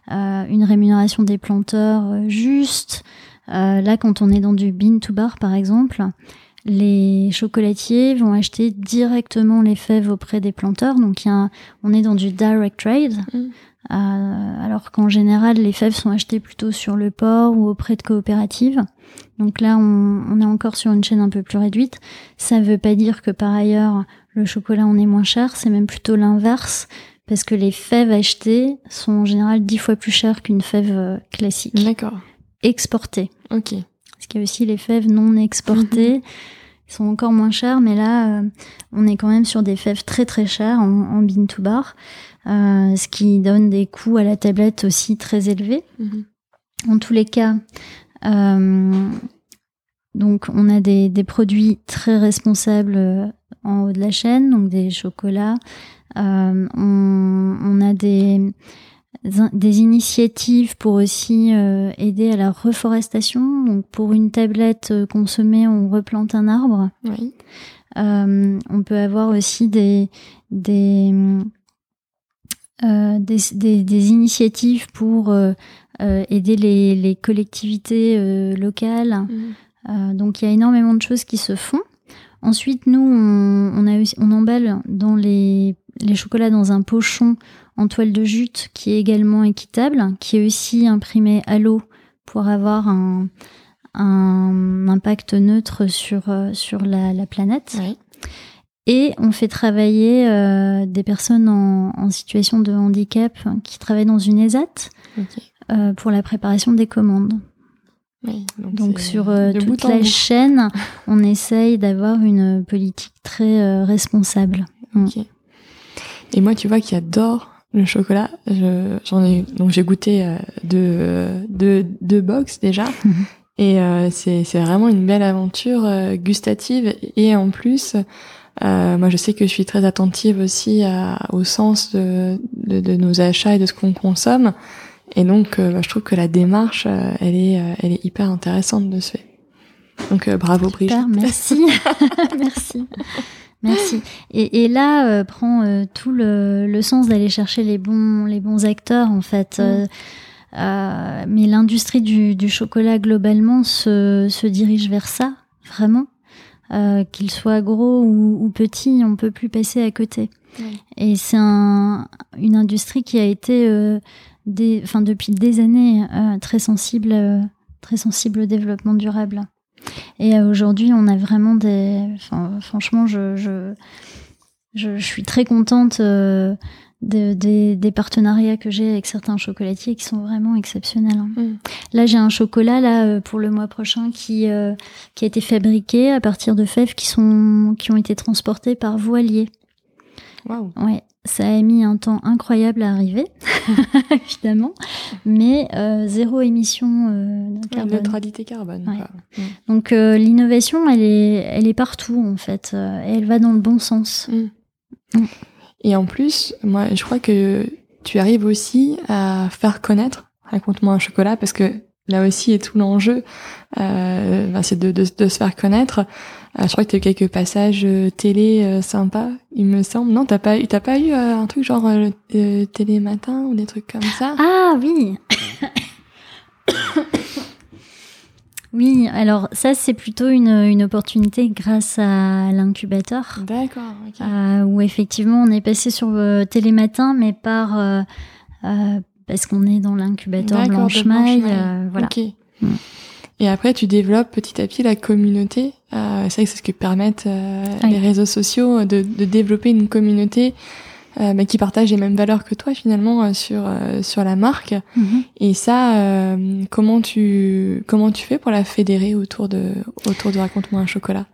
[SPEAKER 2] une rémunération des planteurs juste. là, quand on est dans du bean to bar, par exemple, les chocolatiers vont acheter directement les fèves auprès des planteurs. Donc, y a on est dans du direct trade. Mm. Euh, alors qu'en général, les fèves sont achetées plutôt sur le port ou auprès de coopératives. Donc là, on, on est encore sur une chaîne un peu plus réduite. Ça ne veut pas dire que par ailleurs, le chocolat en est moins cher. C'est même plutôt l'inverse. Parce que les fèves achetées sont en général dix fois plus chères qu'une fève euh, classique.
[SPEAKER 1] D'accord.
[SPEAKER 2] Exportée.
[SPEAKER 1] Ok.
[SPEAKER 2] Parce qu'il y a aussi les fèves non exportées. Mhm. Ils sont encore moins chers, mais là, euh, on est quand même sur des fèves très très chères en, en bean to bar, euh, ce qui donne des coûts à la tablette aussi très élevés. Mhm. En tous les cas, euh, donc on a des, des, produits très responsables en haut de la chaîne, donc des chocolats. on, on, a des des initiatives pour aussi euh, aider à la reforestation. Donc pour une tablette euh, consommée, on replante un arbre.
[SPEAKER 1] Oui.
[SPEAKER 2] Euh, on peut avoir aussi des des, euh, des, des, des, initiatives pour aider les, les collectivités locales. Mmh. donc il y a énormément de choses qui se font. Ensuite, nous, on, on, a, on emballe dans les, les chocolats dans un pochon en toile de jute qui est également équitable, qui est aussi imprimé à l'eau pour avoir un, un impact neutre sur, euh, sur la, la planète. Et on fait travailler euh, des personnes en, en, situation de handicap qui travaillent dans une ESAT euh, pour la préparation des commandes. donc, sur euh, toute la chaîne, on essaye d'avoir une politique très responsable.
[SPEAKER 1] Mm. Et moi, tu vois, qui adore le chocolat, j'en ai donc j'ai goûté euh, deux, deux, deux box déjà. Et euh, c'est vraiment une belle aventure euh, gustative et en plus, euh, moi je sais que je suis très attentive aussi à, au sens de, de, de, nos achats et de ce qu'on consomme. Et donc, bah, je trouve que la démarche, elle est, elle est hyper intéressante de ce fait. Donc, bravo Brigitte.
[SPEAKER 2] merci, merci. Merci. Et, et là euh, prend euh, tout le, le sens d'aller chercher les bons, les bons acteurs en fait. Mm. Euh, mais l'industrie du, du, chocolat globalement se, se, dirige vers ça, vraiment. Qu'il soit gros ou, ou, petit, on peut plus passer à côté. Et c'est un, une industrie qui a été, des, enfin depuis des années, très sensible, très sensible au développement durable. Et euh, aujourd'hui, on a vraiment des. franchement, je, je, je, suis très contente euh, des, des, partenariats que j'ai avec certains chocolatiers qui sont vraiment exceptionnels. Hein. Mm. Là, j'ai un chocolat là euh, pour le mois prochain qui qui a été fabriqué à partir de fèves qui sont qui ont été transportées par voilier.
[SPEAKER 1] Wow.
[SPEAKER 2] Ouais ça a mis un temps incroyable à arriver, évidemment, mais euh, zéro émission euh, de carbone.
[SPEAKER 1] neutralité carbone.
[SPEAKER 2] Mm. Donc euh, l'innovation, elle est, elle est partout en fait, euh, et elle va dans le bon sens.
[SPEAKER 1] Mm. Mm. Et en plus, moi, je crois que tu arrives aussi à faire connaître. Raconte-moi un chocolat, parce que là aussi est tout l'enjeu, euh, ben, c'est de, de, de, se faire connaître. Euh, je crois que tu as eu quelques passages euh, télé euh, sympas, il me semble. Non, t'as pas, t'as pas eu un truc genre télé matin ou des trucs comme ça?
[SPEAKER 2] Ah oui. oui, alors ça c'est plutôt une, une opportunité grâce à l'incubateur.
[SPEAKER 1] D'accord. Okay.
[SPEAKER 2] où effectivement on est passé sur télé matin, mais par parce qu'on est dans l'incubateur Blanche-Maille. voilà.
[SPEAKER 1] Mm. Et après, tu développes petit à petit la communauté. Euh, c'est vrai que c'est ce que permettent euh, les réseaux sociaux de, de, développer une communauté euh, bah, qui partage les mêmes valeurs que toi finalement euh, sur euh, sur la marque. Mm-hmm. Et ça, euh, comment tu comment tu fais pour la fédérer autour de autour de raconte-moi un chocolat?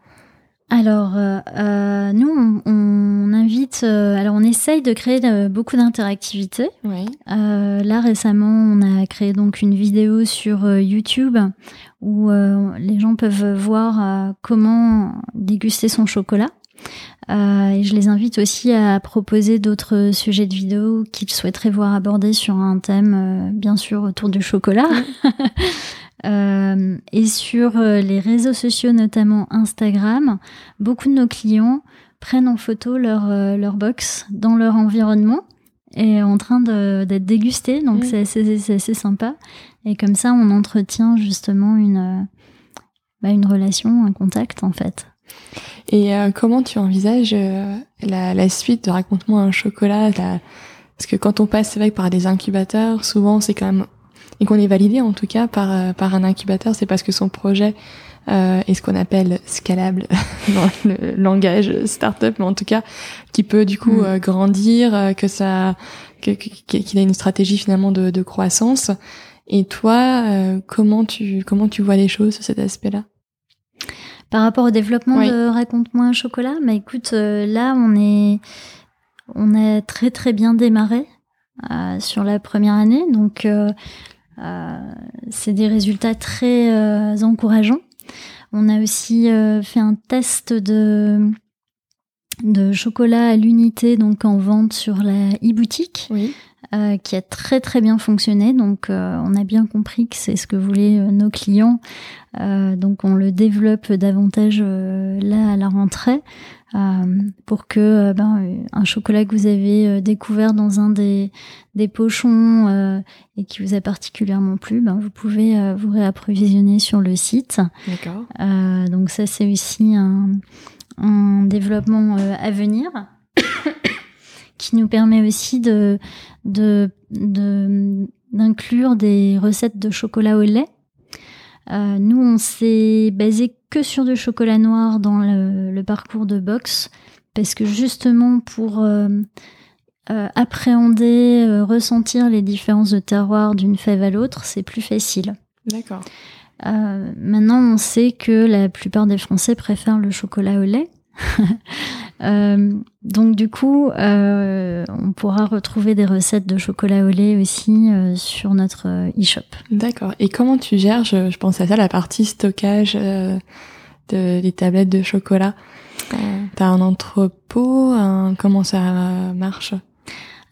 [SPEAKER 2] Alors, euh, euh, nous, on, on invite, euh, alors on essaye de créer euh, beaucoup d'interactivité.
[SPEAKER 1] Oui.
[SPEAKER 2] Euh, là, récemment, on a créé donc une vidéo sur YouTube où les gens peuvent voir comment déguster son chocolat. et je les invite aussi à proposer d'autres sujets de vidéo qu'ils souhaiteraient voir abordés sur un thème, bien sûr, autour du chocolat. Euh, et sur euh, les réseaux sociaux, notamment Instagram, beaucoup de nos clients prennent en photo leur, euh, leur box dans leur environnement et en train d'être dégusté. Donc c'est assez, assez, sympa. Et comme ça, on entretient justement une, bah, une relation, un contact en fait.
[SPEAKER 1] Et comment tu envisages la, la, suite de Raconte-moi un chocolat Parce que quand on passe, c'est vrai, par des incubateurs, souvent c'est quand même et qu'on est validé en tout cas par, euh, par un incubateur, c'est parce que son projet euh, est ce qu'on appelle scalable dans le langage startup, mais en tout cas qui peut du coup mm. euh, grandir, que ça, qu'il a une stratégie finalement de, de croissance. Et toi, comment tu comment tu vois les choses sur cet aspect-là?
[SPEAKER 2] Par rapport au développement de Raconte-moi un chocolat, mais écoute, là on est on a très très bien démarré sur la première année, donc euh, c'est des résultats très euh, encourageants. On a aussi euh, fait un test de de chocolat à l'unité, donc en vente sur la e-boutique,
[SPEAKER 1] oui.
[SPEAKER 2] euh, qui a très très bien fonctionné. Donc euh, on a bien compris que c'est ce que voulaient nos clients. Euh, donc on le développe davantage là à la rentrée. Euh, pour que euh, ben, euh, un chocolat que vous avez découvert dans un des, des pochons et qui vous a particulièrement plu, ben, vous pouvez vous réapprovisionner sur le site.
[SPEAKER 1] D'accord.
[SPEAKER 2] donc ça, c'est aussi un, un développement à venir qui nous permet aussi de, d'inclure des recettes de chocolat au lait euh, nous, on s'est basé que sur du chocolat noir dans le, parcours de boxe, parce que justement pour euh, euh, appréhender, ressentir les différences de terroir d'une fève à l'autre, c'est plus facile.
[SPEAKER 1] D'accord.
[SPEAKER 2] Maintenant, on sait que la plupart des Français préfèrent le chocolat au lait. Euh, donc du coup, euh, on pourra retrouver des recettes de chocolat au lait aussi euh, sur notre e-shop.
[SPEAKER 1] D'accord. Et comment tu gères, je, pense à ça, la partie stockage de, des tablettes de chocolat? T'as un entrepôt Comment ça marche?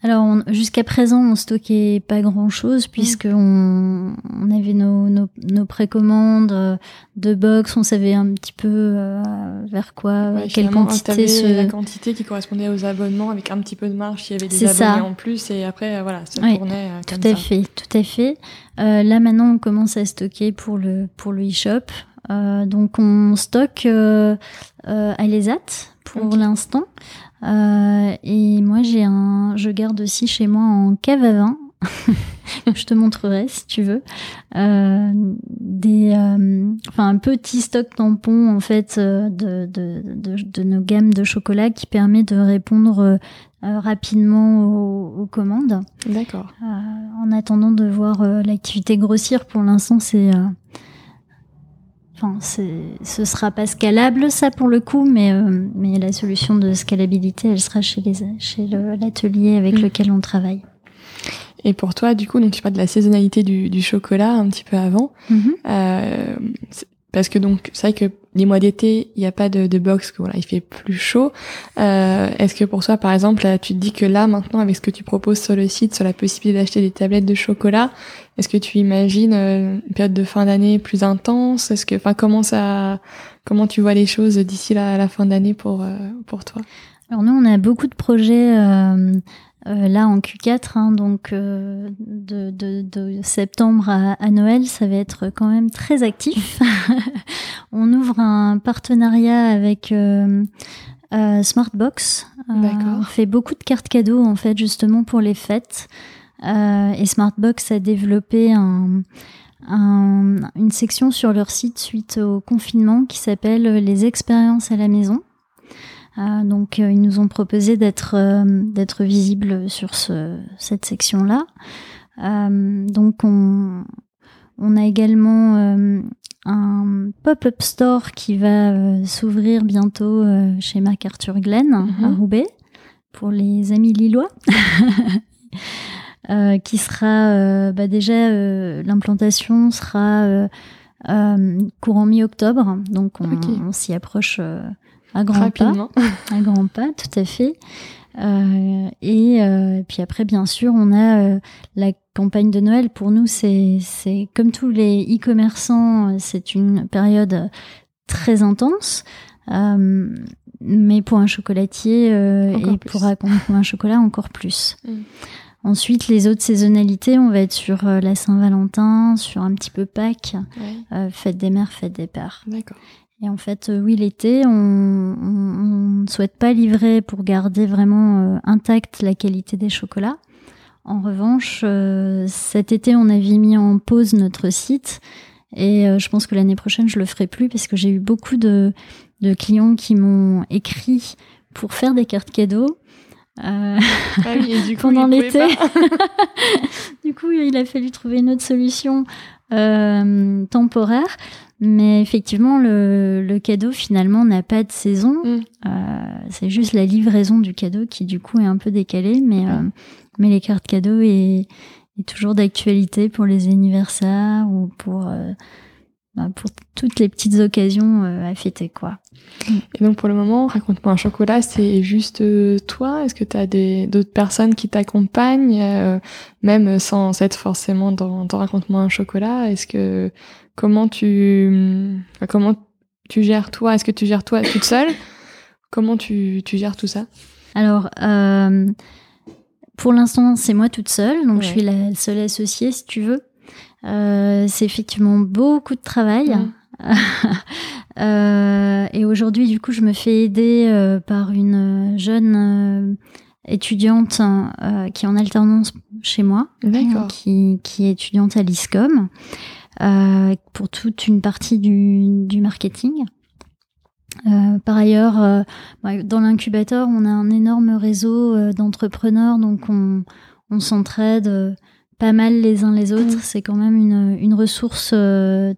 [SPEAKER 2] Alors jusqu'à présent, on stockait pas grand-chose mm. puisque on, on, avait nos, nos, nos précommandes euh, de box, on savait un petit peu euh, vers quoi, quelle quantité.
[SPEAKER 1] Se... La quantité qui correspondait aux abonnements avec un petit peu de marge, il y avait des abonnés en plus et après euh, voilà, ça tournait
[SPEAKER 2] tout à fait, tout à fait. là maintenant, on commence à stocker pour le pour le e-shop. donc on stocke à l'ESAT pour l'instant. Euh, et moi, j'ai un, je garde aussi chez moi en cave à vin. je te montrerai si tu veux. Euh, des euh, enfin un petit stock tampon en fait euh, de, de, de, de, nos gammes de chocolat qui permet de répondre euh, rapidement aux, aux commandes.
[SPEAKER 1] D'accord.
[SPEAKER 2] En attendant de voir l'activité grossir pour l'instant c'est Enfin, ce sera pas scalable ça pour le coup, mais euh, mais la solution de scalabilité, elle sera chez les chez l'atelier avec mm. lequel on travaille.
[SPEAKER 1] Et pour toi, du coup, donc tu parles de la saisonnalité du, du chocolat un petit peu avant, mm-hmm. euh, parce que donc c'est vrai que les mois d'été, il n'y a pas de, de box, que voilà, il fait plus chaud. Euh, Est-ce que pour toi, par exemple, tu te dis que là, maintenant, avec ce que tu proposes sur le site, sur la possibilité d'acheter des tablettes de chocolat, est-ce que tu imagines euh, une période de fin d'année plus intense? Est-ce que, enfin, comment ça, comment tu vois les choses d'ici la, la fin d'année pour euh, pour toi?
[SPEAKER 2] Alors nous, on a beaucoup de projets. Euh, euh, là en Q4, hein, donc euh, de, de, de, septembre à, à, Noël, ça va être quand même très actif. on ouvre un partenariat avec euh, Smartbox. on fait beaucoup de cartes cadeaux en fait justement pour les fêtes. et Smartbox a développé un, un, une section sur leur site suite au confinement qui s'appelle les expériences à la maison. Euh, donc euh, ils nous ont proposé d'être euh, d'être visibles sur ce, cette section-là. donc on, on a également un pop-up store qui va s'ouvrir bientôt chez MacArthur Glen à mhm. Roubaix pour les amis lillois. qui sera bah déjà l'implantation sera courant mi-octobre, donc on, on s'y approche un grand pas. Un grand pas, tout à fait. Euh, et euh, puis après, bien sûr, on a euh, la campagne de Noël. Pour nous, c'est comme tous les e-commerçants, c'est une période très intense. Mais pour un chocolatier et pour un, pour un chocolat encore plus. Ensuite, les autres saisonnalités, on va être sur la Saint-Valentin, sur un petit peu Pâques, fête des mères, fête des pères. Et en fait, euh, oui, l'été, on ne souhaite pas livrer pour garder vraiment euh, intacte la qualité des chocolats. En revanche, euh, cet été, on avait mis en pause notre site et je pense que l'année prochaine, je le ferai plus parce que j'ai eu beaucoup de, de clients qui m'ont écrit pour faire des cartes cadeaux.
[SPEAKER 1] Euh, ah oui, du coup,
[SPEAKER 2] pendant l'été. du coup, il a fallu trouver une autre solution euh, temporaire. Mais effectivement, le, le cadeau finalement n'a pas de saison. Mm. Euh, c'est juste la livraison du cadeau qui du coup est un peu décalée, mais euh, mais les cartes cadeaux est, est toujours d'actualité pour les anniversaires ou pour euh, bah, pour toutes les petites occasions euh, à fêter quoi.
[SPEAKER 1] Et donc pour le moment, raconte-moi un chocolat, c'est juste euh, toi? Est-ce que tu as d'autres personnes qui t'accompagnent, même sans être forcément dans, dans raconte-moi un chocolat Est-ce que Comment tu, comment tu gères toi? Est-ce que tu gères toi toute seule? Comment tu, tu, gères tout ça?
[SPEAKER 2] Alors, euh, pour l'instant, c'est moi toute seule, donc je suis la seule associée, si tu veux. Euh, c'est effectivement beaucoup de travail. euh, et aujourd'hui, du coup, je me fais aider par une jeune étudiante qui est en alternance chez moi, qui, qui est étudiante à l'ISCOM. Euh, pour toute une partie du, du marketing. Euh, par ailleurs, euh, dans l'incubateur, on a un énorme réseau euh, d'entrepreneurs, donc on, on s'entraide pas mal les uns les autres. Mmh. C'est quand même une, une ressource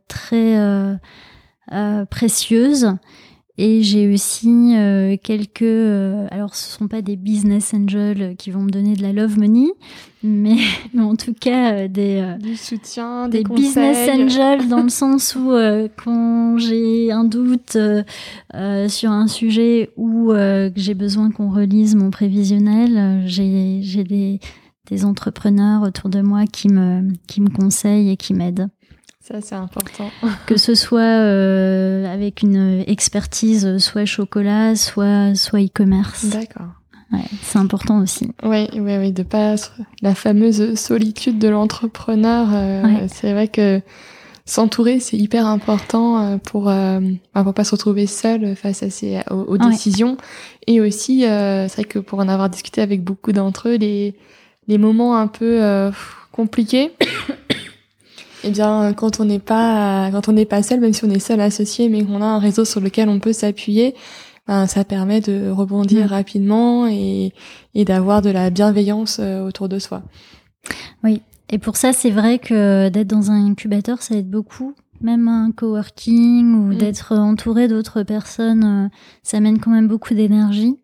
[SPEAKER 2] très précieuse. Et j'ai aussi euh, quelques, euh, alors ce sont pas des business angels qui vont me donner de la love money, mais, en tout cas euh, des
[SPEAKER 1] du soutien,
[SPEAKER 2] des, business angels dans le sens où quand j'ai un doute sur un sujet ou que j'ai besoin qu'on relise mon prévisionnel, j'ai j'ai des des entrepreneurs autour de moi qui me qui me conseillent et qui m'aident.
[SPEAKER 1] Ça, c'est important.
[SPEAKER 2] que ce soit euh, avec une expertise, soit chocolat, soit soit e-commerce.
[SPEAKER 1] D'accord.
[SPEAKER 2] Ouais, c'est important aussi.
[SPEAKER 1] Oui, oui, oui, de pas la fameuse solitude de l'entrepreneur. Euh, c'est vrai que s'entourer, c'est hyper important euh, pour euh, bah, pour pas se retrouver seul face à ces aux, décisions. Et aussi, c'est vrai que pour en avoir discuté avec beaucoup d'entre eux, les les moments un peu compliqués eh bien, quand on n'est pas, quand on n'est pas seul, même si on est seul associé, mais qu'on a un réseau sur lequel on peut s'appuyer, ben, ça permet de rebondir mm. rapidement et, et d'avoir de la bienveillance euh, autour de soi.
[SPEAKER 2] Oui. Et pour ça, c'est vrai que d'être dans un incubateur, ça aide beaucoup. Même un coworking ou mm. d'être entouré d'autres personnes, euh, ça amène quand même beaucoup d'énergie.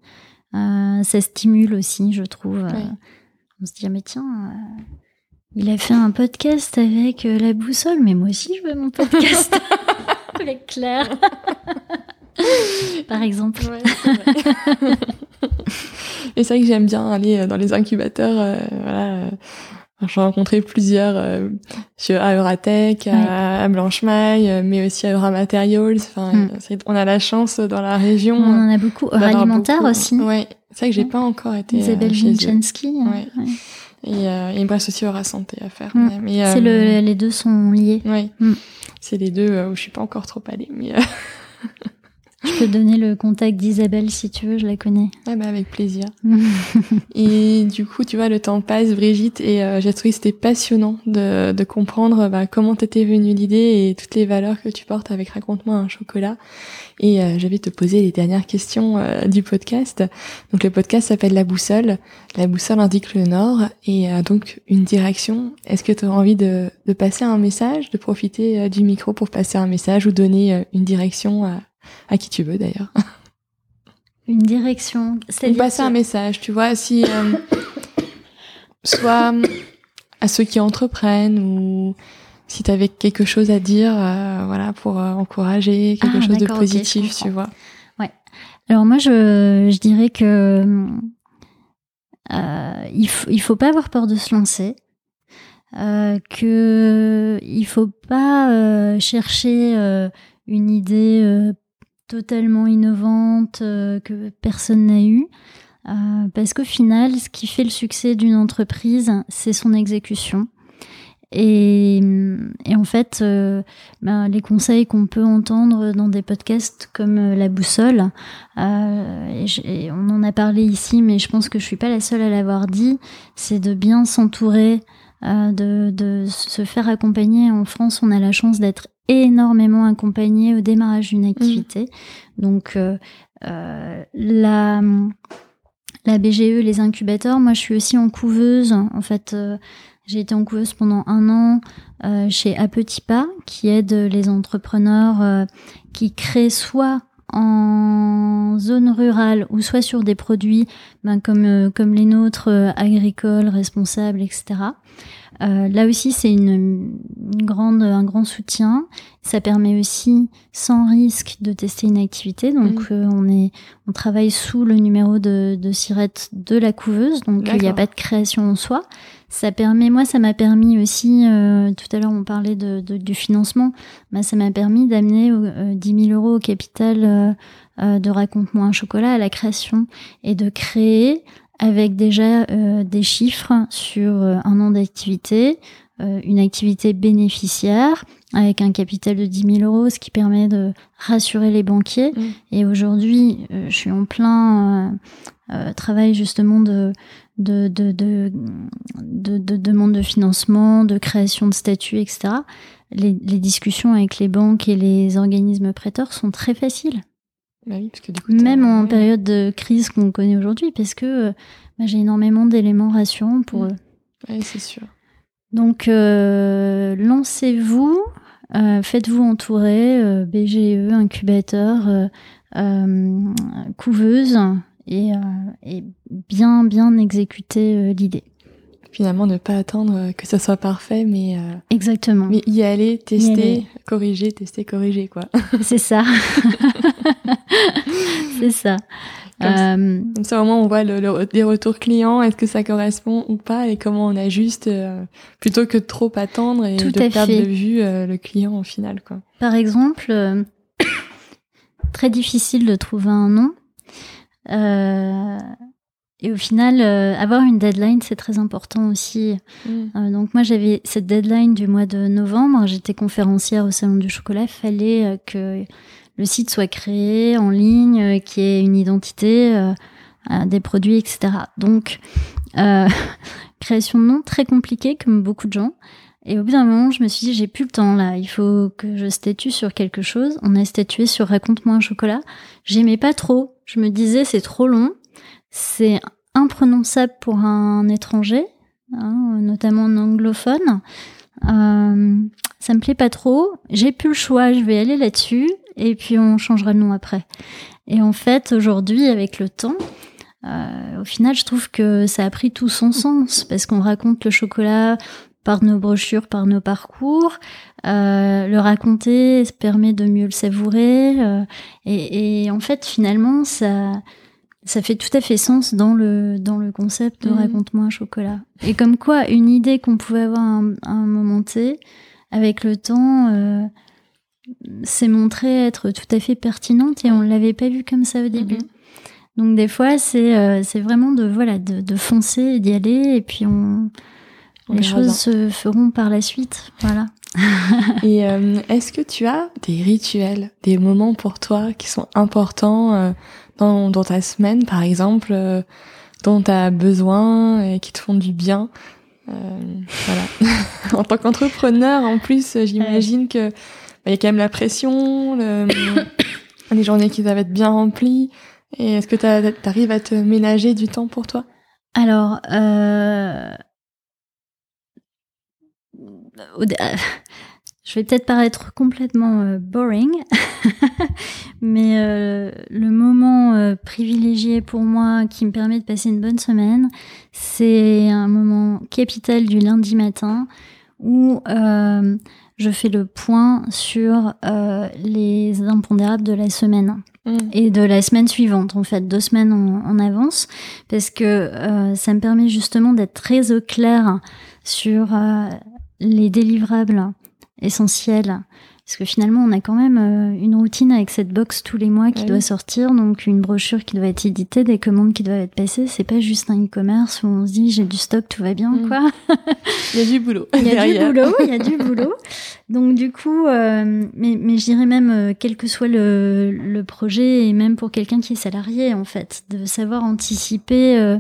[SPEAKER 2] Euh, ça stimule aussi, je trouve. On se dit, ah, mais tiens, il a fait un podcast avec euh, la boussole, mais moi aussi je veux mon podcast avec Claire. Par exemple.
[SPEAKER 1] Et c'est vrai que j'aime bien aller euh, dans les incubateurs. Euh, voilà, j'ai rencontré plusieurs euh, à Euratech, à, Blanchemaille, mais aussi à Euramatérials. Enfin, hmm. on a la chance dans la région. On
[SPEAKER 2] en a beaucoup. Alimentaire aussi.
[SPEAKER 1] Ouais, c'est vrai que j'ai pas encore été.
[SPEAKER 2] Isabelle Vincenski.
[SPEAKER 1] Ouais. Et, euh, il me reste aussi Aura Santé à faire.
[SPEAKER 2] Mm. Mais, c'est le, euh, les deux sont liés.
[SPEAKER 1] Oui, mm. c'est les deux euh, où je suis pas encore trop allée. Mais euh,
[SPEAKER 2] Je peux donner le contact d'Isabelle si tu veux, je la connais.
[SPEAKER 1] Ah bah avec plaisir. et du coup, tu vois, le temps passe, Brigitte, et euh, j'ai trouvé c'était passionnant de, de comprendre bah, comment t'étais venue l'idée et toutes les valeurs que tu portes avec Raconte-moi un chocolat. Et euh, je vais te poser les dernières questions euh, du podcast. Donc le podcast s'appelle La Boussole. La boussole indique le nord et donc une direction. Est-ce que tu as envie de, de passer un message, de profiter du micro pour passer un message ou donner une direction à à qui tu veux d'ailleurs.
[SPEAKER 2] Une direction.
[SPEAKER 1] Ou passer un message, tu vois, si euh, soit à ceux qui entreprennent ou si tu avais quelque chose à dire, euh, voilà, pour euh, encourager quelque ah, chose de positif, tu vois.
[SPEAKER 2] Ouais. Alors moi, je, je dirais que il faut il faut pas avoir peur de se lancer. Euh, que il faut pas chercher une idée totalement innovante euh, que personne n'a eu. Euh, parce qu'au final, ce qui fait le succès d'une entreprise, c'est son exécution. Et, en fait, euh, ben, les conseils qu'on peut entendre dans des podcasts comme La Boussole, et, on en a parlé ici, mais je pense que je suis pas la seule à l'avoir dit, c'est de bien s'entourer, de, de, se faire accompagner. En France, on a la chance d'être énormément accompagné au démarrage d'une activité. Mm. Donc euh, euh, la la BGE, les incubateurs. Moi, je suis aussi en couveuse. En fait, euh, j'ai été en couveuse pendant un an chez A Petit Pas, qui aide les entrepreneurs qui créent soit en zone rurale ou soit sur des produits ben, comme, comme les nôtres, agricoles, responsables, etc. Euh, là aussi, c'est une, grande, un grand soutien. Ça permet aussi, sans risque, de tester une activité. Donc, mm. euh, on est, on travaille sous le numéro de, de Sirette de la couveuse. Donc, il n'y a pas de création en soi. Ça permet, moi, ça m'a permis aussi, euh, tout à l'heure, on parlait de, du financement. Bah, ça m'a permis d'amener 10 000 euros au capital de Raconte-moi un chocolat à la création et de créer avec déjà euh, des chiffres sur euh, un an d'activité, euh, une activité bénéficiaire avec un capital de 10 000 euros, ce qui permet de rassurer les banquiers. Mmh. Et aujourd'hui, je suis en plein travail justement de de, de, de, de, de demande de financement, de création de statuts, etc. Les, les discussions avec les banques et les organismes prêteurs sont très faciles.
[SPEAKER 1] Bah
[SPEAKER 2] Même en période de crise qu'on connaît aujourd'hui, parce que bah, j'ai énormément d'éléments rassurants pour mm. eux.
[SPEAKER 1] Oui, c'est sûr.
[SPEAKER 2] Donc, euh, lancez-vous. Faites-vous entourer, BGE, incubateur, couveuse, et, et, bien, bien exécuter l'idée
[SPEAKER 1] finalement ne pas attendre que ça soit parfait mais
[SPEAKER 2] exactement
[SPEAKER 1] mais y aller tester corriger tester corriger quoi
[SPEAKER 2] c'est ça c'est ça
[SPEAKER 1] comme, euh, ça, au moins, on voit le, des retours clients, est-ce que ça correspond ou pas, et comment on ajuste, euh, plutôt que de trop attendre et de perdre de vue euh, le client au final. Quoi.
[SPEAKER 2] Par exemple, très difficile de trouver un nom. Et au final, avoir une deadline, c'est très important aussi. Mm. donc moi, j'avais cette deadline du mois de novembre. J'étais conférencière au Salon du Chocolat. Il fallait que le site soit créé en ligne, euh, qui ait une identité euh, des produits, etc. Donc, euh, création de nom très compliquée, comme beaucoup de gens. Et au bout d'un moment, je me suis dit, j'ai plus le temps là, il faut que je statue sur quelque chose. On a statué sur Raconte-moi un chocolat. J'aimais pas trop. Je me disais, c'est trop long. C'est imprononçable pour un étranger, hein, notamment en anglophone. Euh, ça me plaît pas trop. J'ai plus le choix, je vais aller là-dessus et puis on changera le nom après. Et en fait, aujourd'hui, avec le temps, euh, au final, je trouve que ça a pris tout son sens parce qu'on raconte le chocolat par nos brochures, par nos parcours. Euh, le raconter permet de mieux le savourer. Euh, et, en fait, finalement, ça, ça fait tout à fait sens dans le, dans le concept de mmh. raconte-moi un chocolat. Et comme quoi, une idée qu'on pouvait avoir à un, un moment T, avec le temps, euh, s'est montrée être tout à fait pertinente et on l'avait pas vu comme ça au début. Mhm. Donc des fois, c'est euh, vraiment de voilà de, de foncer, d'y aller et puis on, les choses se feront par la suite. Voilà.
[SPEAKER 1] et euh, est-ce que tu as des rituels, des moments pour toi qui sont importants dans, dans ta semaine, par exemple, dont tu as besoin et qui te font du bien euh, voilà. en tant qu'entrepreneur, en plus, j'imagine que bah, il y a quand même la pression, le, les journées qui doivent être bien remplies. Et est-ce que tu arrives à te ménager du temps pour toi?
[SPEAKER 2] Alors, euh... je vais peut-être paraître complètement euh, boring, mais euh, le moment euh, privilégié pour moi qui me permet de passer une bonne semaine, c'est un moment capital du lundi matin où je fais le point sur les impondérables de la semaine. Mmh. Et de la semaine suivante, en fait, deux semaines en, avance, parce que ça me permet justement d'être très au clair sur les délivrables essentiel. Parce que finalement, on a quand même euh, une routine avec cette box tous les mois qui doit sortir, donc une brochure qui doit être éditée, des commandes qui doivent être passées. C'est pas juste un e-commerce où on se dit j'ai du stock, tout va bien, mm. quoi.
[SPEAKER 1] il y a du boulot.
[SPEAKER 2] Il y a du boulot, il y a du boulot. Donc du coup, euh, mais, mais je dirais même, euh, quel que soit le, le, projet, et même pour quelqu'un qui est salarié, en fait, de savoir anticiper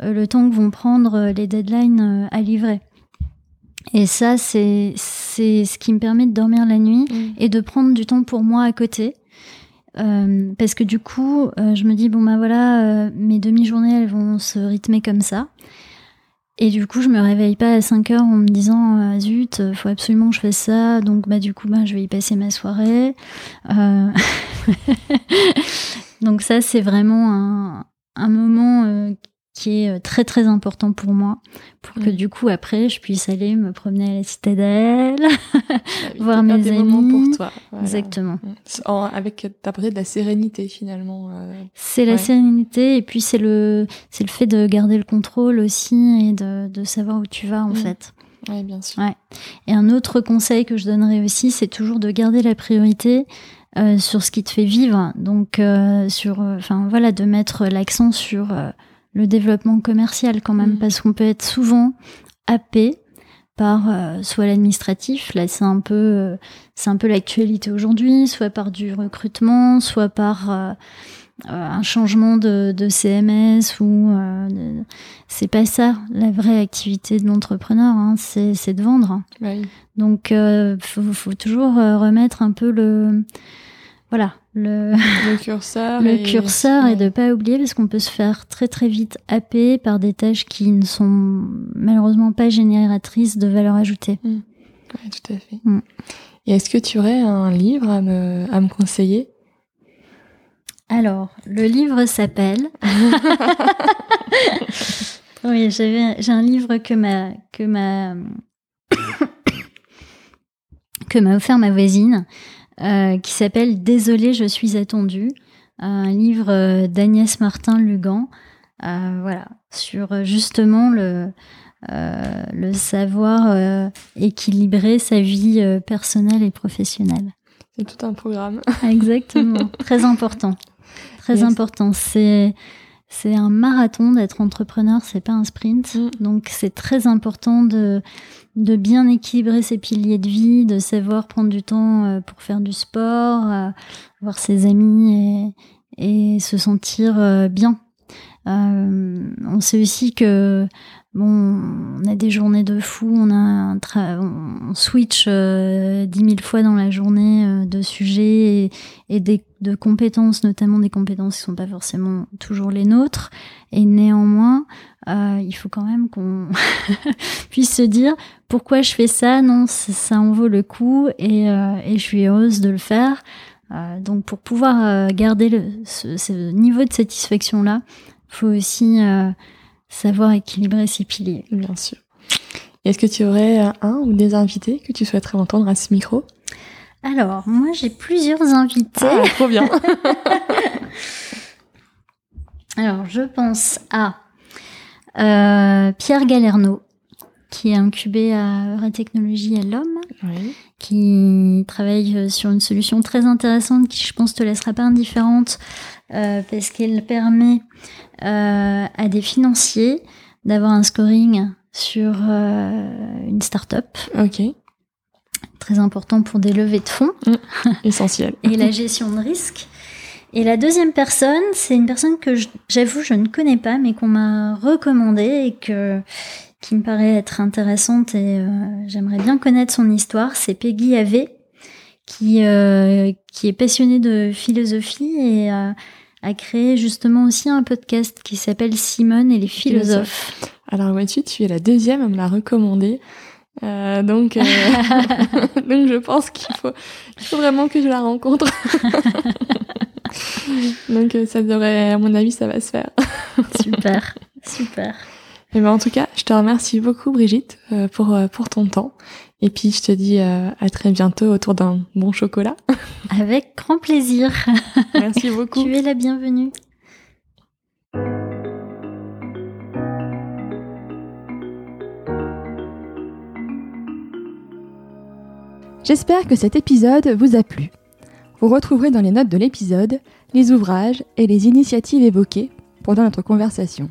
[SPEAKER 2] le temps que vont prendre les deadlines à livrer. Et ça, c'est c'est ce qui me permet de dormir la nuit mm. et de prendre du temps pour moi à côté. Euh, parce que du coup, euh, je me dis bon bah voilà, euh, mes demi-journées elles vont se rythmer comme ça. Et du coup, je me réveille pas à 5 heures en me disant ah, zut, faut absolument que je fasse ça. Donc bah du coup, bah je vais y passer ma soirée. donc ça, c'est vraiment un, un moment qui est euh, très très important pour moi, pour que du coup après je puisse aller me promener à la citadelle, voir mes des amis.
[SPEAKER 1] pour toi.
[SPEAKER 2] Exactement.
[SPEAKER 1] En, avec t'apporter de la sérénité finalement. Euh,
[SPEAKER 2] c'est la sérénité et puis c'est le c'est le fait de garder le contrôle aussi et de, de savoir où tu vas en mm. fait.
[SPEAKER 1] Oui, bien sûr.
[SPEAKER 2] Ouais. Et un autre conseil que je donnerais aussi, c'est toujours de garder la priorité euh, sur ce qui te fait vivre. Donc, euh, sur, enfin voilà, de mettre l'accent sur le développement commercial quand même, mm. parce qu'on peut être souvent happé par euh, soit l'administratif, là c'est un peu euh, c'est un peu l'actualité aujourd'hui, soit par du recrutement, soit par euh, un changement de, de CMS ou c'est pas ça la vraie activité de l'entrepreneur, hein, c'est de vendre. Donc faut, faut toujours remettre un peu le voilà le,
[SPEAKER 1] curseur,
[SPEAKER 2] le et, curseur et de pas oublier parce qu'on peut se faire très très vite happer par des tâches qui ne sont malheureusement pas génératrices de valeur ajoutée.
[SPEAKER 1] Mm. tout à fait.
[SPEAKER 2] Mm.
[SPEAKER 1] Et est-ce que tu aurais un livre à me, à me conseiller?
[SPEAKER 2] Alors, le livre s'appelle. oui, j'ai un livre que ma, que ma, que m'a offert ma voisine, euh, qui s'appelle Désolée, je suis attendue, un livre euh, d'Agnès Martin-Lugan, euh, voilà, sur justement le, le savoir équilibrer sa vie personnelle et professionnelle.
[SPEAKER 1] C'est tout un programme.
[SPEAKER 2] Exactement, très important. Très important. C'est c'est un marathon d'être entrepreneur, c'est pas un sprint. Mm. Donc c'est très important de, de bien équilibrer ses piliers de vie, de savoir prendre du temps euh, pour faire du sport, euh, voir ses amis et, et se sentir euh, bien. On sait aussi que bon, on a des journées de fou, on a un on switch dix mille fois dans la journée de sujets et, et des de compétences, notamment des compétences qui sont pas forcément toujours les nôtres. Et néanmoins, euh, il faut quand même qu'on puisse se dire pourquoi je fais ça? Non, ça en vaut le coup et, euh, et je suis heureuse de le faire. Euh, donc pour pouvoir garder le, ce, niveau de satisfaction là, faut aussi savoir équilibrer ses piliers.
[SPEAKER 1] Bien sûr. Est-ce que tu aurais un ou des invités que tu souhaiterais entendre à ce micro?
[SPEAKER 2] Alors, moi, j'ai plusieurs invités.
[SPEAKER 1] Ah, trop bien.
[SPEAKER 2] Alors, je pense à euh, Pierre Galerno, qui est incubé à Technologie à l'Homme, qui travaille sur une solution très intéressante qui, je pense, te laissera pas indifférente euh, parce qu'elle permet euh, à des financiers d'avoir un scoring sur une start-up.
[SPEAKER 1] Ok
[SPEAKER 2] très important pour des levées de fonds.
[SPEAKER 1] Mm. essentiel.
[SPEAKER 2] et la gestion de risque. Et la deuxième personne, c'est une personne que j'avoue je ne connais pas, mais qu'on m'a recommandée et que qui me paraît être intéressante et euh, j'aimerais bien connaître son histoire. C'est Peggy Ave, qui euh, qui est passionnée de philosophie et euh, a créé justement aussi un podcast qui s'appelle Simone et les philosophes.
[SPEAKER 1] Alors vois-tu, tu es la deuxième à me la recommander. Euh, donc, euh, donc je pense qu'il faut, il faut vraiment que je la rencontre. donc ça devrait, à mon avis, ça va se faire.
[SPEAKER 2] super, super.
[SPEAKER 1] Et ben en tout cas, je te remercie beaucoup Brigitte pour pour ton temps. Et puis je te dis à très bientôt autour d'un bon chocolat.
[SPEAKER 2] Avec grand plaisir.
[SPEAKER 1] Merci beaucoup.
[SPEAKER 2] tu es la bienvenue.
[SPEAKER 1] J'espère que cet épisode vous a plu. Vous retrouverez dans les notes de l'épisode les ouvrages et les initiatives évoquées pendant notre conversation.